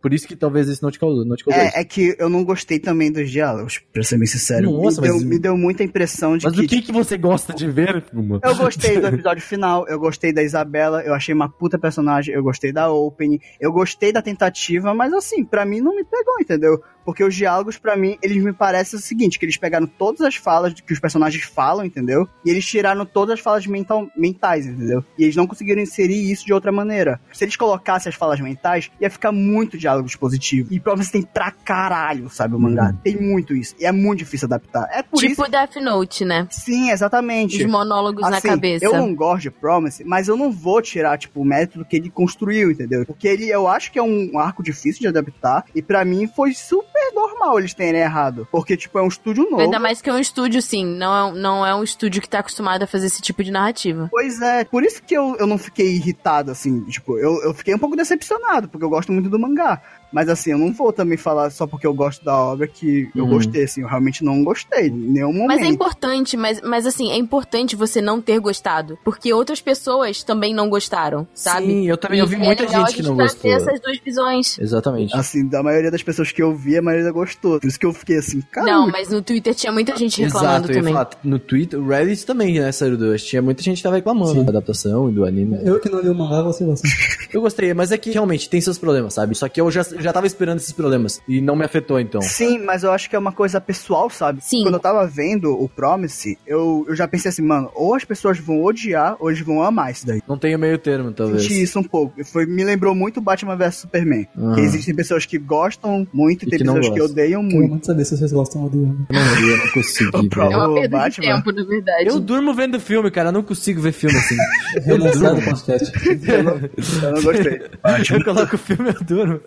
Por isso que talvez isso não te causou, não te causou. É, é que eu não gostei também dos diálogos, pra ser bem sincero. Nossa, me, mas- deu, me deu muita impressão de Mas que. o que, que você gosta de ver, Fuma? Eu gostei do episódio final, eu gostei da Isabela, eu achei uma puta personagem, eu gostei da Open, eu gostei da tentativa, mas assim, pra mim não me pegou, entendeu? Porque os diálogos, pra mim, eles me parecem o seguinte, que eles pegaram todas as falas que os personagens falam, entendeu? E eles tiraram todas as falas mental, mentais, entendeu? E eles não conseguiram inserir isso de outra maneira. Se eles colocassem as falas mentais, ia ficar muito diálogo expositivo. E provavelmente tem pra caralho, sabe, o mangá. Tem muito isso. E é muito difícil adaptar. É por isso... Tipo Death Note, né? Sim, exatamente. Os monólogos na Assim, cabeça. Eu não gosto de Promise, mas eu não vou tirar, tipo, o mérito do que ele construiu, entendeu? Porque ele, eu acho que é um arco difícil de adaptar, e pra mim foi super normal eles terem errado. Porque, tipo, é um estúdio novo. Ainda mais que é um estúdio, sim. Não é, não é um estúdio que tá acostumado a fazer esse tipo de narrativa. Pois é, por isso que eu, eu não fiquei irritado, assim, tipo, eu, eu fiquei um pouco decepcionado, porque eu gosto muito do mangá. Mas assim, eu não vou também falar só porque eu gosto da obra que eu Uhum. gostei, assim, eu realmente não gostei, em nenhum momento. Mas é importante, mas, mas assim, é importante você não ter gostado. Porque outras pessoas também não gostaram, sabe? Sim, eu também ouvi muita é legal gente que não gostou. essas duas visões. Exatamente. Assim, da maioria das pessoas que eu vi, a maioria gostou. Por isso que eu fiquei assim, cara. Não, mas no Twitter tinha muita gente reclamando Exato, eu ia também. falar, no Twitter, o Reddit também, né, saiu do... Tinha muita gente que tava reclamando Sim. da adaptação e do anime. Eu que não li o mangá, você gosta. Eu gostei, mas é que realmente tem seus problemas, sabe? Só que eu já, já tava esperando esses problemas e não me afetou, então. Sim, mas eu acho que é uma coisa pessoal, sabe? Sim. Quando eu tava vendo o Promise, eu, eu já pensei assim, mano, ou as pessoas vão odiar, ou eles vão amar isso daí. Não tem o meio termo, talvez. Senti isso um pouco. Foi, me lembrou muito Batman vs Superman. Que existem pessoas que gostam muito e, E tem que não pessoas que odeiam Quero muito. muito saber se vocês gostam ou odiam. Eu não, eu não consegui. Pro- velho. É uma O perda Batman. de tempo, na verdade. Eu durmo vendo filme, cara. Eu não consigo ver filme assim. Relançado o podcast. Eu não, eu não gostei. eu coloco o filme e eu durmo.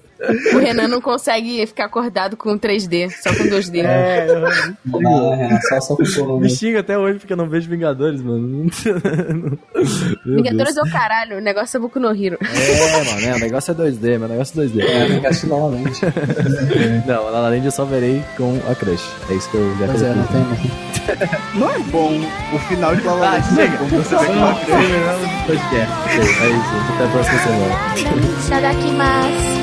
O Renan não consegue ficar acordado com 3D, só com 2D. É, Não dá, Renan, só, só com sono me mesmo. xinga até hoje porque eu não vejo Vingadores, mano. Meu Vingadores Deus. é o caralho, o negócio é Boku no Hero. É, mano, é, o negócio é 2D, meu negócio é 2D. É, assistir novamente. Não, a La La Land eu só verei com a Crush. É isso que eu já Pois é, não falei. tem. Não é bom o final de La La Ah, Land. chega. Como você vê que não é Podcast. É isso, até a próxima semana. Itadakimasu.